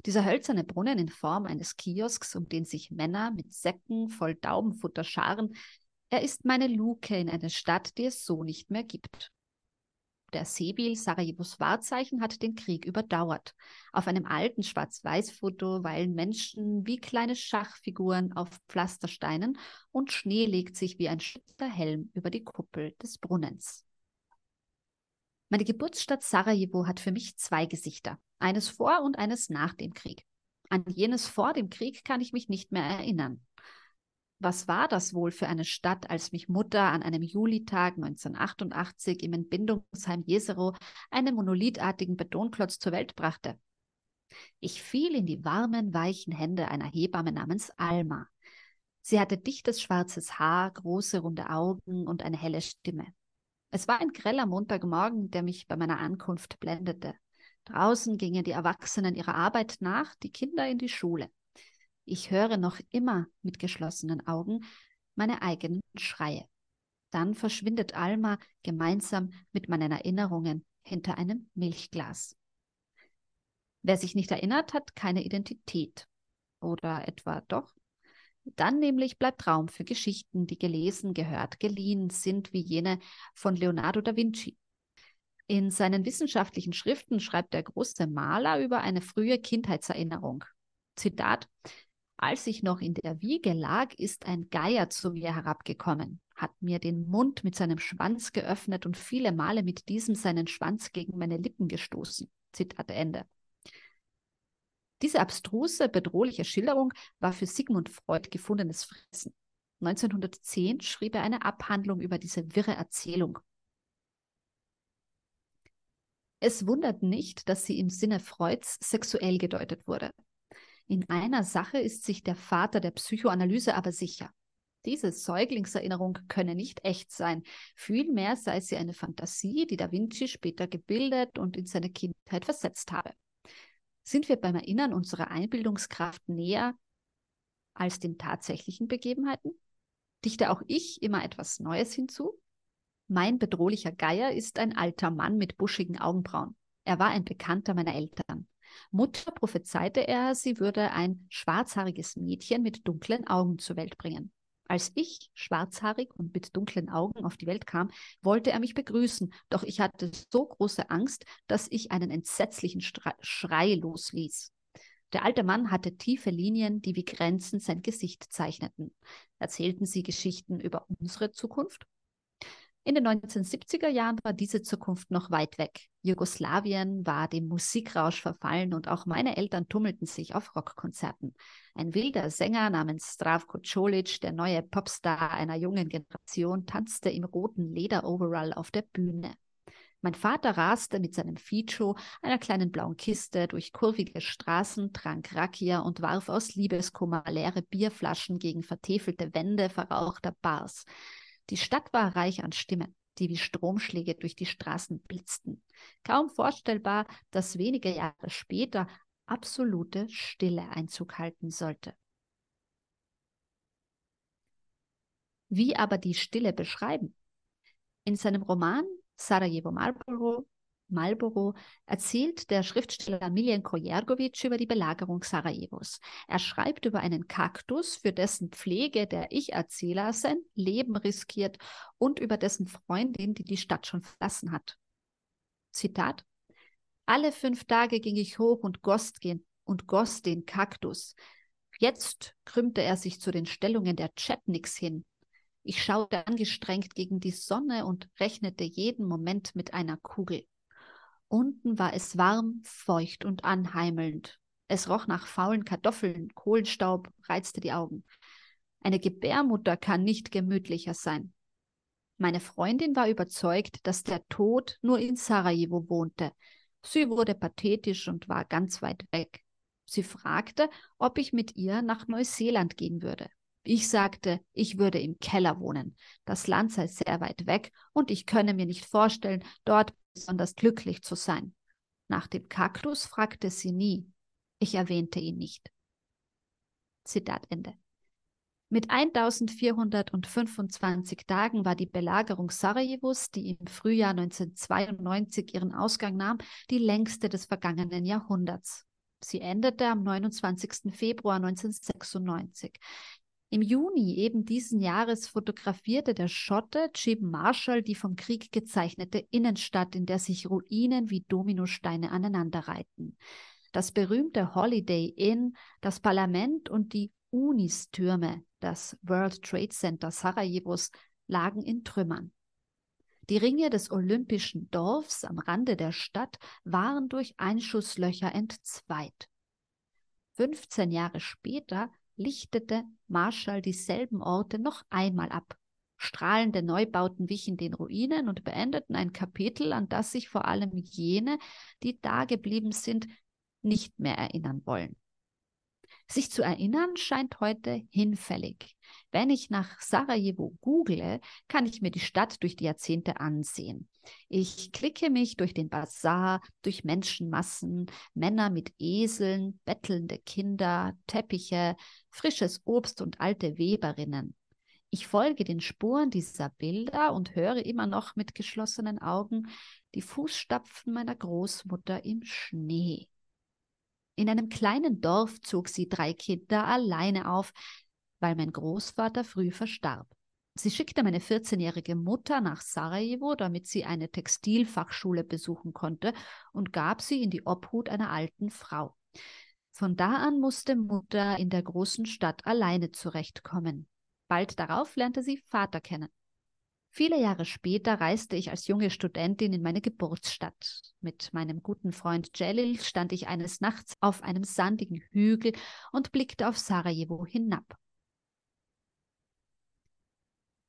Dieser hölzerne Brunnen in Form eines Kiosks, um den sich Männer mit Säcken voll Daubenfutter scharen, er ist meine Luke in eine Stadt, die es so nicht mehr gibt. Der Sebil Sarajevos Wahrzeichen hat den Krieg überdauert. Auf einem alten Schwarz-Weiß-Foto weilen Menschen wie kleine Schachfiguren auf Pflastersteinen und Schnee legt sich wie ein schützender Helm über die Kuppel des Brunnens. Meine Geburtsstadt Sarajevo hat für mich zwei Gesichter, eines vor und eines nach dem Krieg. An jenes vor dem Krieg kann ich mich nicht mehr erinnern. Was war das wohl für eine Stadt, als mich Mutter an einem Julitag 1988 im Entbindungsheim Jesero einen monolithartigen Betonklotz zur Welt brachte? Ich fiel in die warmen, weichen Hände einer Hebamme namens Alma. Sie hatte dichtes schwarzes Haar, große runde Augen und eine helle Stimme. Es war ein greller Montagmorgen, der mich bei meiner Ankunft blendete. Draußen gingen die Erwachsenen ihrer Arbeit nach, die Kinder in die Schule. Ich höre noch immer mit geschlossenen Augen meine eigenen Schreie. Dann verschwindet Alma gemeinsam mit meinen Erinnerungen hinter einem Milchglas. Wer sich nicht erinnert, hat keine Identität. Oder etwa doch? Dann nämlich bleibt Raum für Geschichten, die gelesen, gehört, geliehen sind, wie jene von Leonardo da Vinci. In seinen wissenschaftlichen Schriften schreibt der große Maler über eine frühe Kindheitserinnerung. Zitat: Als ich noch in der Wiege lag, ist ein Geier zu mir herabgekommen, hat mir den Mund mit seinem Schwanz geöffnet und viele Male mit diesem seinen Schwanz gegen meine Lippen gestoßen. Zitat Ende. Diese abstruse, bedrohliche Schilderung war für Sigmund Freud gefundenes Fressen. 1910 schrieb er eine Abhandlung über diese wirre Erzählung. Es wundert nicht, dass sie im Sinne Freuds sexuell gedeutet wurde. In einer Sache ist sich der Vater der Psychoanalyse aber sicher. Diese Säuglingserinnerung könne nicht echt sein. Vielmehr sei sie eine Fantasie, die Da Vinci später gebildet und in seine Kindheit versetzt habe. Sind wir beim Erinnern unserer Einbildungskraft näher als den tatsächlichen Begebenheiten? Dichte auch ich immer etwas Neues hinzu? Mein bedrohlicher Geier ist ein alter Mann mit buschigen Augenbrauen. Er war ein Bekannter meiner Eltern. Mutter prophezeite er, sie würde ein schwarzhaariges Mädchen mit dunklen Augen zur Welt bringen. Als ich, schwarzhaarig und mit dunklen Augen, auf die Welt kam, wollte er mich begrüßen, doch ich hatte so große Angst, dass ich einen entsetzlichen Schrei losließ. Der alte Mann hatte tiefe Linien, die wie Grenzen sein Gesicht zeichneten. Erzählten sie Geschichten über unsere Zukunft? In den 1970er Jahren war diese Zukunft noch weit weg. Jugoslawien war dem Musikrausch verfallen und auch meine Eltern tummelten sich auf Rockkonzerten. Ein wilder Sänger namens Stravko Colic, der neue Popstar einer jungen Generation, tanzte im roten Lederoverall auf der Bühne. Mein Vater raste mit seinem Ficho, einer kleinen blauen Kiste, durch kurvige Straßen, trank Rakia und warf aus Liebeskummer leere Bierflaschen gegen vertäfelte Wände verrauchter Bars. Die Stadt war reich an Stimmen, die wie Stromschläge durch die Straßen blitzten. Kaum vorstellbar, dass wenige Jahre später absolute Stille Einzug halten sollte. Wie aber die Stille beschreiben? In seinem Roman Sarajevo Marlboro Marlboro erzählt der Schriftsteller Miljenko Jergovic über die Belagerung Sarajevos. Er schreibt über einen Kaktus, für dessen Pflege der Ich-Erzähler sein Leben riskiert und über dessen Freundin, die die Stadt schon verlassen hat. Zitat: Alle fünf Tage ging ich hoch und goss, und goss den Kaktus. Jetzt krümmte er sich zu den Stellungen der Chetniks hin. Ich schaute angestrengt gegen die Sonne und rechnete jeden Moment mit einer Kugel. Unten war es warm, feucht und anheimelnd. Es roch nach faulen Kartoffeln, Kohlenstaub reizte die Augen. Eine Gebärmutter kann nicht gemütlicher sein. Meine Freundin war überzeugt, dass der Tod nur in Sarajevo wohnte. Sie wurde pathetisch und war ganz weit weg. Sie fragte, ob ich mit ihr nach Neuseeland gehen würde. Ich sagte, ich würde im Keller wohnen. Das Land sei sehr weit weg und ich könne mir nicht vorstellen, dort besonders glücklich zu sein. Nach dem Kaktus fragte sie nie. Ich erwähnte ihn nicht. Zitat Ende. Mit 1425 Tagen war die Belagerung Sarajevos, die im Frühjahr 1992 ihren Ausgang nahm, die längste des vergangenen Jahrhunderts. Sie endete am 29. Februar 1996. Im Juni eben diesen Jahres fotografierte der Schotte Jim Marshall die vom Krieg gezeichnete Innenstadt, in der sich Ruinen wie Dominosteine aneinanderreihten. Das berühmte Holiday Inn, das Parlament und die Unistürme, das World Trade Center Sarajevos, lagen in Trümmern. Die Ringe des olympischen Dorfs am Rande der Stadt waren durch Einschusslöcher entzweit. 15 Jahre später lichtete Marschall dieselben Orte noch einmal ab. Strahlende Neubauten wichen den Ruinen und beendeten ein Kapitel, an das sich vor allem jene, die dageblieben sind, nicht mehr erinnern wollen. Sich zu erinnern scheint heute hinfällig. Wenn ich nach Sarajevo google, kann ich mir die Stadt durch die Jahrzehnte ansehen. Ich klicke mich durch den Bazar, durch Menschenmassen, Männer mit Eseln, bettelnde Kinder, Teppiche, frisches Obst und alte Weberinnen. Ich folge den Spuren dieser Bilder und höre immer noch mit geschlossenen Augen die Fußstapfen meiner Großmutter im Schnee. In einem kleinen Dorf zog sie drei Kinder alleine auf, weil mein Großvater früh verstarb. Sie schickte meine 14-jährige Mutter nach Sarajevo, damit sie eine Textilfachschule besuchen konnte, und gab sie in die Obhut einer alten Frau. Von da an musste Mutter in der großen Stadt alleine zurechtkommen. Bald darauf lernte sie Vater kennen. Viele Jahre später reiste ich als junge Studentin in meine Geburtsstadt. Mit meinem guten Freund Jelil stand ich eines Nachts auf einem sandigen Hügel und blickte auf Sarajevo hinab.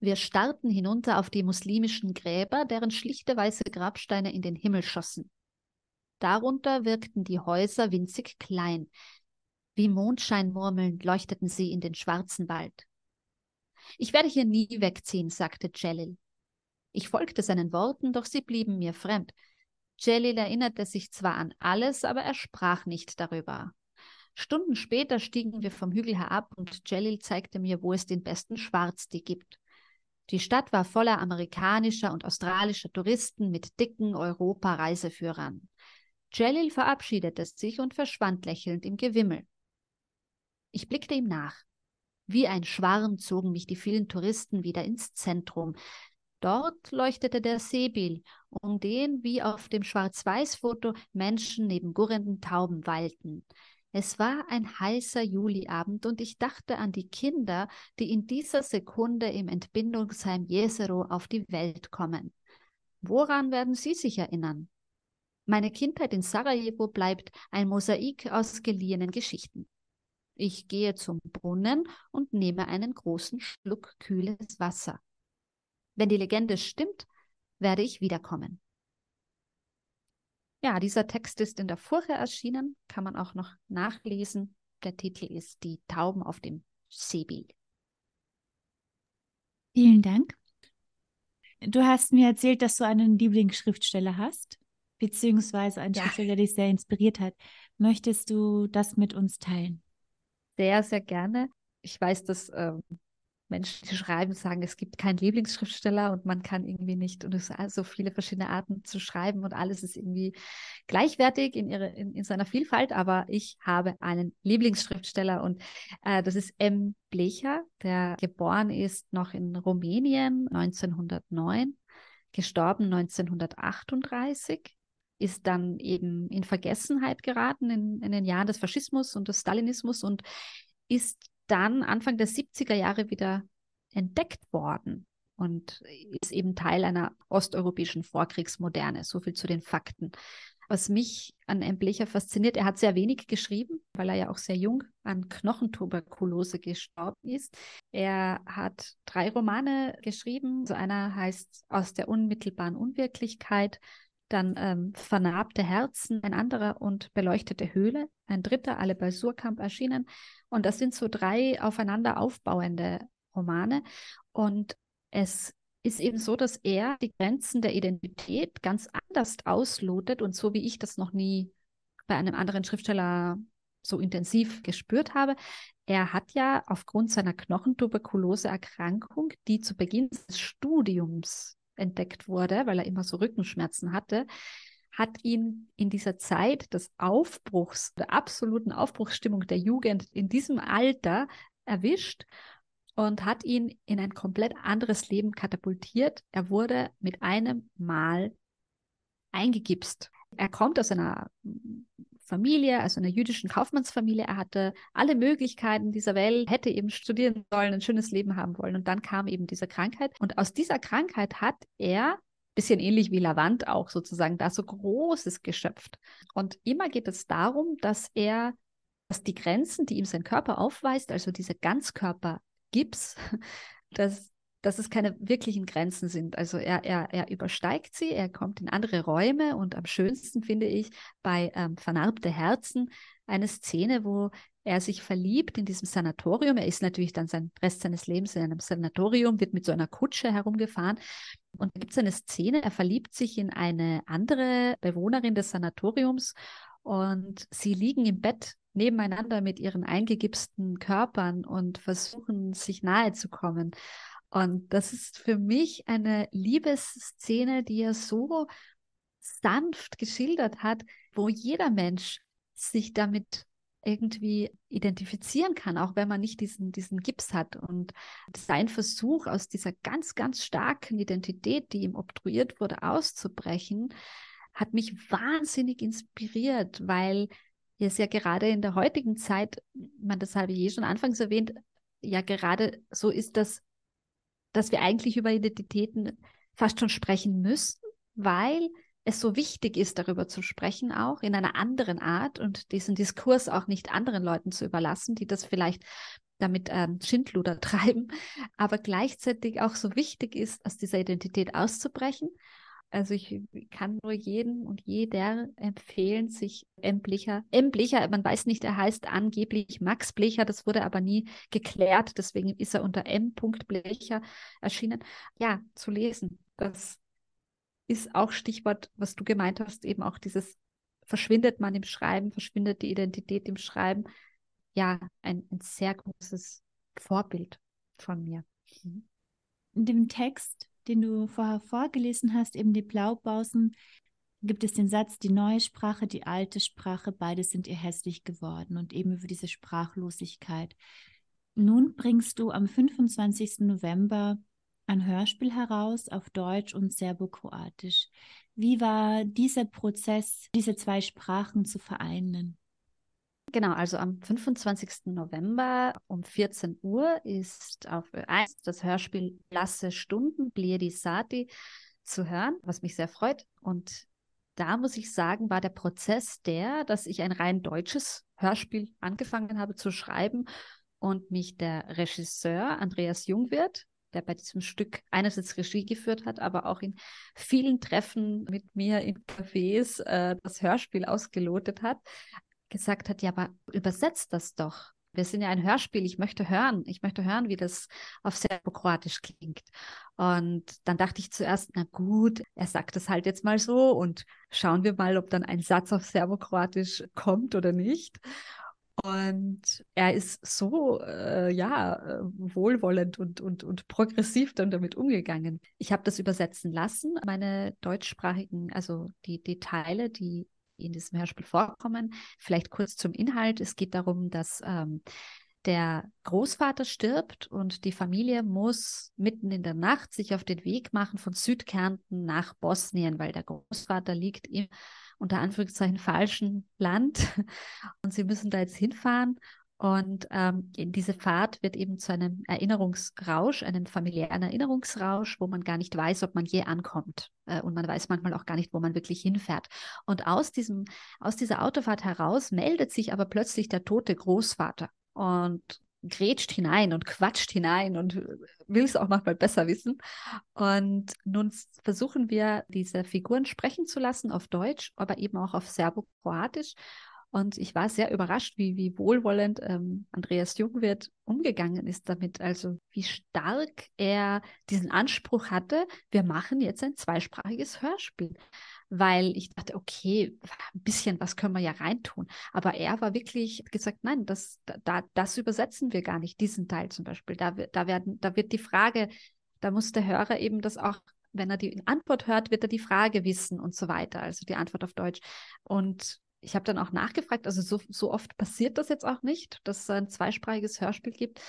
Wir starrten hinunter auf die muslimischen Gräber, deren schlichte weiße Grabsteine in den Himmel schossen. Darunter wirkten die Häuser winzig klein. Wie Mondscheinmurmeln leuchteten sie in den schwarzen Wald. Ich werde hier nie wegziehen, sagte Jalil. Ich folgte seinen Worten, doch sie blieben mir fremd. Jalil erinnerte sich zwar an alles, aber er sprach nicht darüber. Stunden später stiegen wir vom Hügel herab und Jalil zeigte mir, wo es den besten Schwarztee gibt. Die Stadt war voller amerikanischer und australischer Touristen mit dicken Europa-Reiseführern. Jalil verabschiedete sich und verschwand lächelnd im Gewimmel. Ich blickte ihm nach. Wie ein Schwarm zogen mich die vielen Touristen wieder ins Zentrum. Dort leuchtete der Seebil, um den wie auf dem Schwarz-Weiß-Foto Menschen neben gurrenden Tauben weilten. Es war ein heißer Juliabend und ich dachte an die Kinder, die in dieser Sekunde im Entbindungsheim Jesero auf die Welt kommen. Woran werden Sie sich erinnern? Meine Kindheit in Sarajevo bleibt ein Mosaik aus geliehenen Geschichten. Ich gehe zum Brunnen und nehme einen großen Schluck kühles Wasser. Wenn die Legende stimmt, werde ich wiederkommen. Ja, dieser Text ist in der Furche erschienen, kann man auch noch nachlesen. Der Titel ist Die Tauben auf dem Seebild. Vielen Dank. Du hast mir erzählt, dass du einen Lieblingsschriftsteller hast, beziehungsweise einen ja. Schriftsteller, der dich sehr inspiriert hat. Möchtest du das mit uns teilen? Sehr, sehr gerne. Ich weiß, dass ähm, Menschen, die schreiben, sagen, es gibt keinen Lieblingsschriftsteller und man kann irgendwie nicht, und es sind so viele verschiedene Arten zu schreiben und alles ist irgendwie gleichwertig in, ihre, in, in seiner Vielfalt, aber ich habe einen Lieblingsschriftsteller und äh, das ist M. Blecher, der geboren ist noch in Rumänien 1909, gestorben 1938 ist dann eben in Vergessenheit geraten in, in den Jahren des Faschismus und des Stalinismus und ist dann Anfang der 70er Jahre wieder entdeckt worden und ist eben Teil einer osteuropäischen Vorkriegsmoderne. So viel zu den Fakten. Was mich an M. Blecher fasziniert, er hat sehr wenig geschrieben, weil er ja auch sehr jung an Knochentuberkulose gestorben ist. Er hat drei Romane geschrieben. So einer heißt Aus der unmittelbaren Unwirklichkeit, dann ähm, Vernarbte Herzen, ein anderer und Beleuchtete Höhle, ein dritter, alle bei Surkamp erschienen. Und das sind so drei aufeinander aufbauende Romane. Und es ist eben so, dass er die Grenzen der Identität ganz anders auslotet und so wie ich das noch nie bei einem anderen Schriftsteller so intensiv gespürt habe. Er hat ja aufgrund seiner Knochentuberkulose-Erkrankung, die zu Beginn des Studiums entdeckt wurde, weil er immer so Rückenschmerzen hatte, hat ihn in dieser Zeit des Aufbruchs, der absoluten Aufbruchsstimmung der Jugend in diesem Alter erwischt und hat ihn in ein komplett anderes Leben katapultiert. Er wurde mit einem Mal eingegipst. Er kommt aus einer Familie, also einer jüdischen Kaufmannsfamilie. Er hatte alle Möglichkeiten dieser Welt, hätte eben studieren sollen, ein schönes Leben haben wollen. Und dann kam eben diese Krankheit. Und aus dieser Krankheit hat er bisschen ähnlich wie Lavant auch sozusagen da so Großes geschöpft. Und immer geht es darum, dass er, dass die Grenzen, die ihm sein Körper aufweist, also diese Ganzkörpergips, dass dass es keine wirklichen Grenzen sind. Also er, er, er übersteigt sie, er kommt in andere Räume und am schönsten finde ich bei ähm, Vernarbte Herzen eine Szene, wo er sich verliebt in diesem Sanatorium. Er ist natürlich dann sein Rest seines Lebens in einem Sanatorium, wird mit so einer Kutsche herumgefahren. Und da gibt es eine Szene, er verliebt sich in eine andere Bewohnerin des Sanatoriums und sie liegen im Bett nebeneinander mit ihren eingegipsten Körpern und versuchen sich nahe zu kommen. Und das ist für mich eine Liebesszene, die er so sanft geschildert hat, wo jeder Mensch sich damit irgendwie identifizieren kann, auch wenn man nicht diesen, diesen Gips hat. Und sein Versuch, aus dieser ganz, ganz starken Identität, die ihm obtruiert wurde, auszubrechen, hat mich wahnsinnig inspiriert, weil es ja gerade in der heutigen Zeit, man das habe ich eh schon anfangs erwähnt, ja gerade so ist, dass dass wir eigentlich über Identitäten fast schon sprechen müssen, weil es so wichtig ist, darüber zu sprechen, auch in einer anderen Art und diesen Diskurs auch nicht anderen Leuten zu überlassen, die das vielleicht damit ähm, Schindluder treiben, aber gleichzeitig auch so wichtig ist, aus dieser Identität auszubrechen also ich kann nur jeden und jeder empfehlen, sich M. Blecher, M. Blecher, man weiß nicht, er heißt angeblich Max Blecher, das wurde aber nie geklärt, deswegen ist er unter M. Blecher erschienen, ja, zu lesen. Das ist auch Stichwort, was du gemeint hast, eben auch dieses verschwindet man im Schreiben, verschwindet die Identität im Schreiben. Ja, ein, ein sehr großes Vorbild von mir. In dem Text den du vorher vorgelesen hast, eben die Blaubausen, gibt es den Satz, die neue Sprache, die alte Sprache, beide sind ihr hässlich geworden und eben über diese Sprachlosigkeit. Nun bringst du am 25. November ein Hörspiel heraus auf Deutsch und Serbokroatisch. Wie war dieser Prozess, diese zwei Sprachen zu vereinen? Genau, also am 25. November um 14 Uhr ist auf Ö1 das Hörspiel Lasse Stunden, Bliedi Sati, zu hören, was mich sehr freut. Und da muss ich sagen, war der Prozess der, dass ich ein rein deutsches Hörspiel angefangen habe zu schreiben und mich der Regisseur Andreas Jungwirth, der bei diesem Stück einerseits Regie geführt hat, aber auch in vielen Treffen mit mir in Cafés äh, das Hörspiel ausgelotet hat, gesagt hat, ja, aber übersetzt das doch. Wir sind ja ein Hörspiel, ich möchte hören, ich möchte hören, wie das auf Serbokroatisch klingt. Und dann dachte ich zuerst, na gut, er sagt das halt jetzt mal so und schauen wir mal, ob dann ein Satz auf Serbokroatisch kommt oder nicht. Und er ist so, äh, ja, äh, wohlwollend und, und, und progressiv dann damit umgegangen. Ich habe das übersetzen lassen. Meine deutschsprachigen, also die, die Teile, die in diesem Hörspiel vorkommen, vielleicht kurz zum Inhalt. Es geht darum, dass ähm, der Großvater stirbt und die Familie muss mitten in der Nacht sich auf den Weg machen von Südkärnten nach Bosnien, weil der Großvater liegt im unter Anführungszeichen falschen Land und sie müssen da jetzt hinfahren. Und ähm, diese Fahrt wird eben zu einem Erinnerungsrausch, einem familiären Erinnerungsrausch, wo man gar nicht weiß, ob man je ankommt. Äh, und man weiß manchmal auch gar nicht, wo man wirklich hinfährt. Und aus, diesem, aus dieser Autofahrt heraus meldet sich aber plötzlich der tote Großvater und grätscht hinein und quatscht hinein und will es auch manchmal besser wissen. Und nun versuchen wir, diese Figuren sprechen zu lassen auf Deutsch, aber eben auch auf Serbo-Kroatisch. Und ich war sehr überrascht, wie, wie wohlwollend ähm, Andreas Jungwirth umgegangen ist damit. Also wie stark er diesen Anspruch hatte, wir machen jetzt ein zweisprachiges Hörspiel weil ich dachte, okay, ein bisschen was können wir ja reintun. Aber er war wirklich gesagt, nein, das, da, das übersetzen wir gar nicht, diesen Teil zum Beispiel. Da, da, werden, da wird die Frage, da muss der Hörer eben das auch, wenn er die Antwort hört, wird er die Frage wissen und so weiter, also die Antwort auf Deutsch. Und ich habe dann auch nachgefragt, also so, so oft passiert das jetzt auch nicht, dass es ein zweisprachiges Hörspiel gibt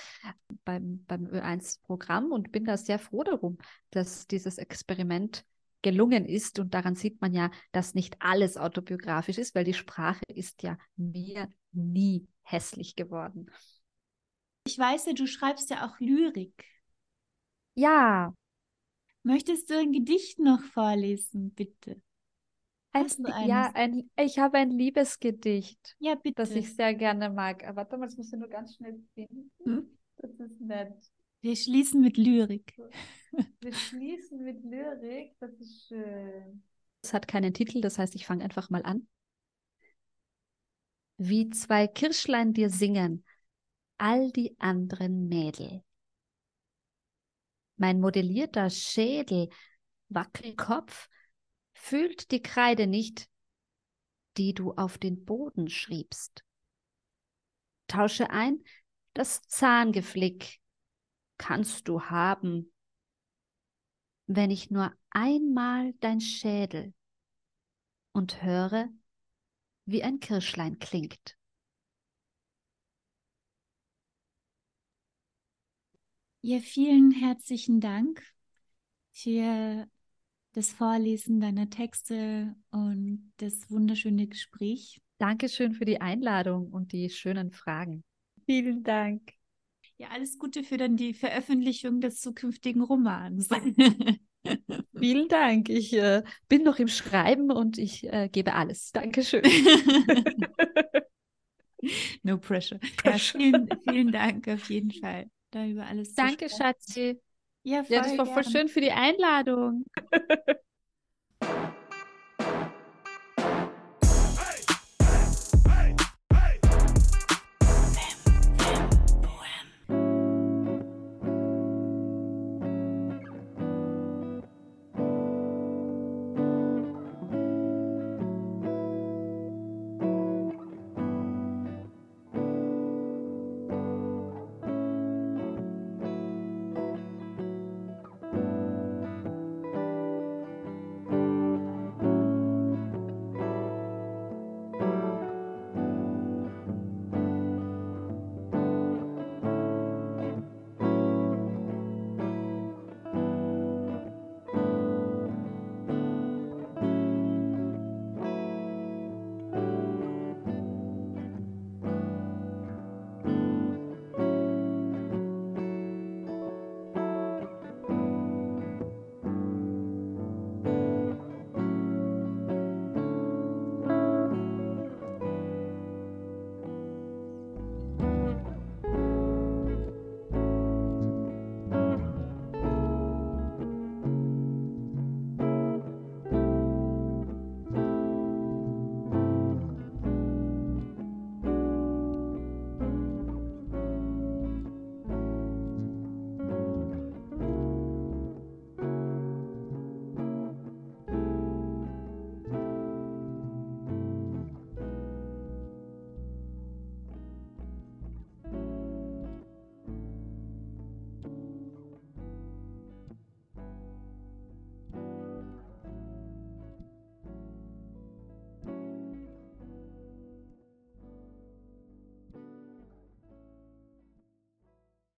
beim, beim Ö1-Programm und bin da sehr froh darum, dass dieses Experiment gelungen ist. Und daran sieht man ja, dass nicht alles autobiografisch ist, weil die Sprache ist ja mir nie hässlich geworden. Ich weiß ja, du schreibst ja auch Lyrik. Ja. Möchtest du ein Gedicht noch vorlesen, bitte? Ein, ja, ein, ich habe ein Liebesgedicht, ja, bitte. das ich sehr gerne mag. Aber damals muss ich nur ganz schnell finden. Hm? Das ist nett. Wir schließen mit Lyrik. Wir schließen mit Lyrik, das ist schön. Es hat keinen Titel, das heißt, ich fange einfach mal an. Wie zwei Kirschlein dir singen, all die anderen Mädel. Mein modellierter Schädel, Wackelkopf, fühlt die Kreide nicht, die du auf den Boden schriebst. Tausche ein das Zahngeflick kannst du haben, wenn ich nur einmal dein Schädel und höre, wie ein Kirschlein klingt. Ja, vielen herzlichen Dank für das Vorlesen deiner Texte und das wunderschöne Gespräch. Dankeschön für die Einladung und die schönen Fragen. Vielen Dank. Ja, alles Gute für dann die Veröffentlichung des zukünftigen Romans. Vielen Dank. Ich äh, bin noch im Schreiben und ich äh, gebe alles. Dankeschön. no pressure. pressure. Ja, vielen, vielen Dank auf jeden Fall, da über alles Danke, Schatzi. Ja, voll ja, das war voll schön für die Einladung.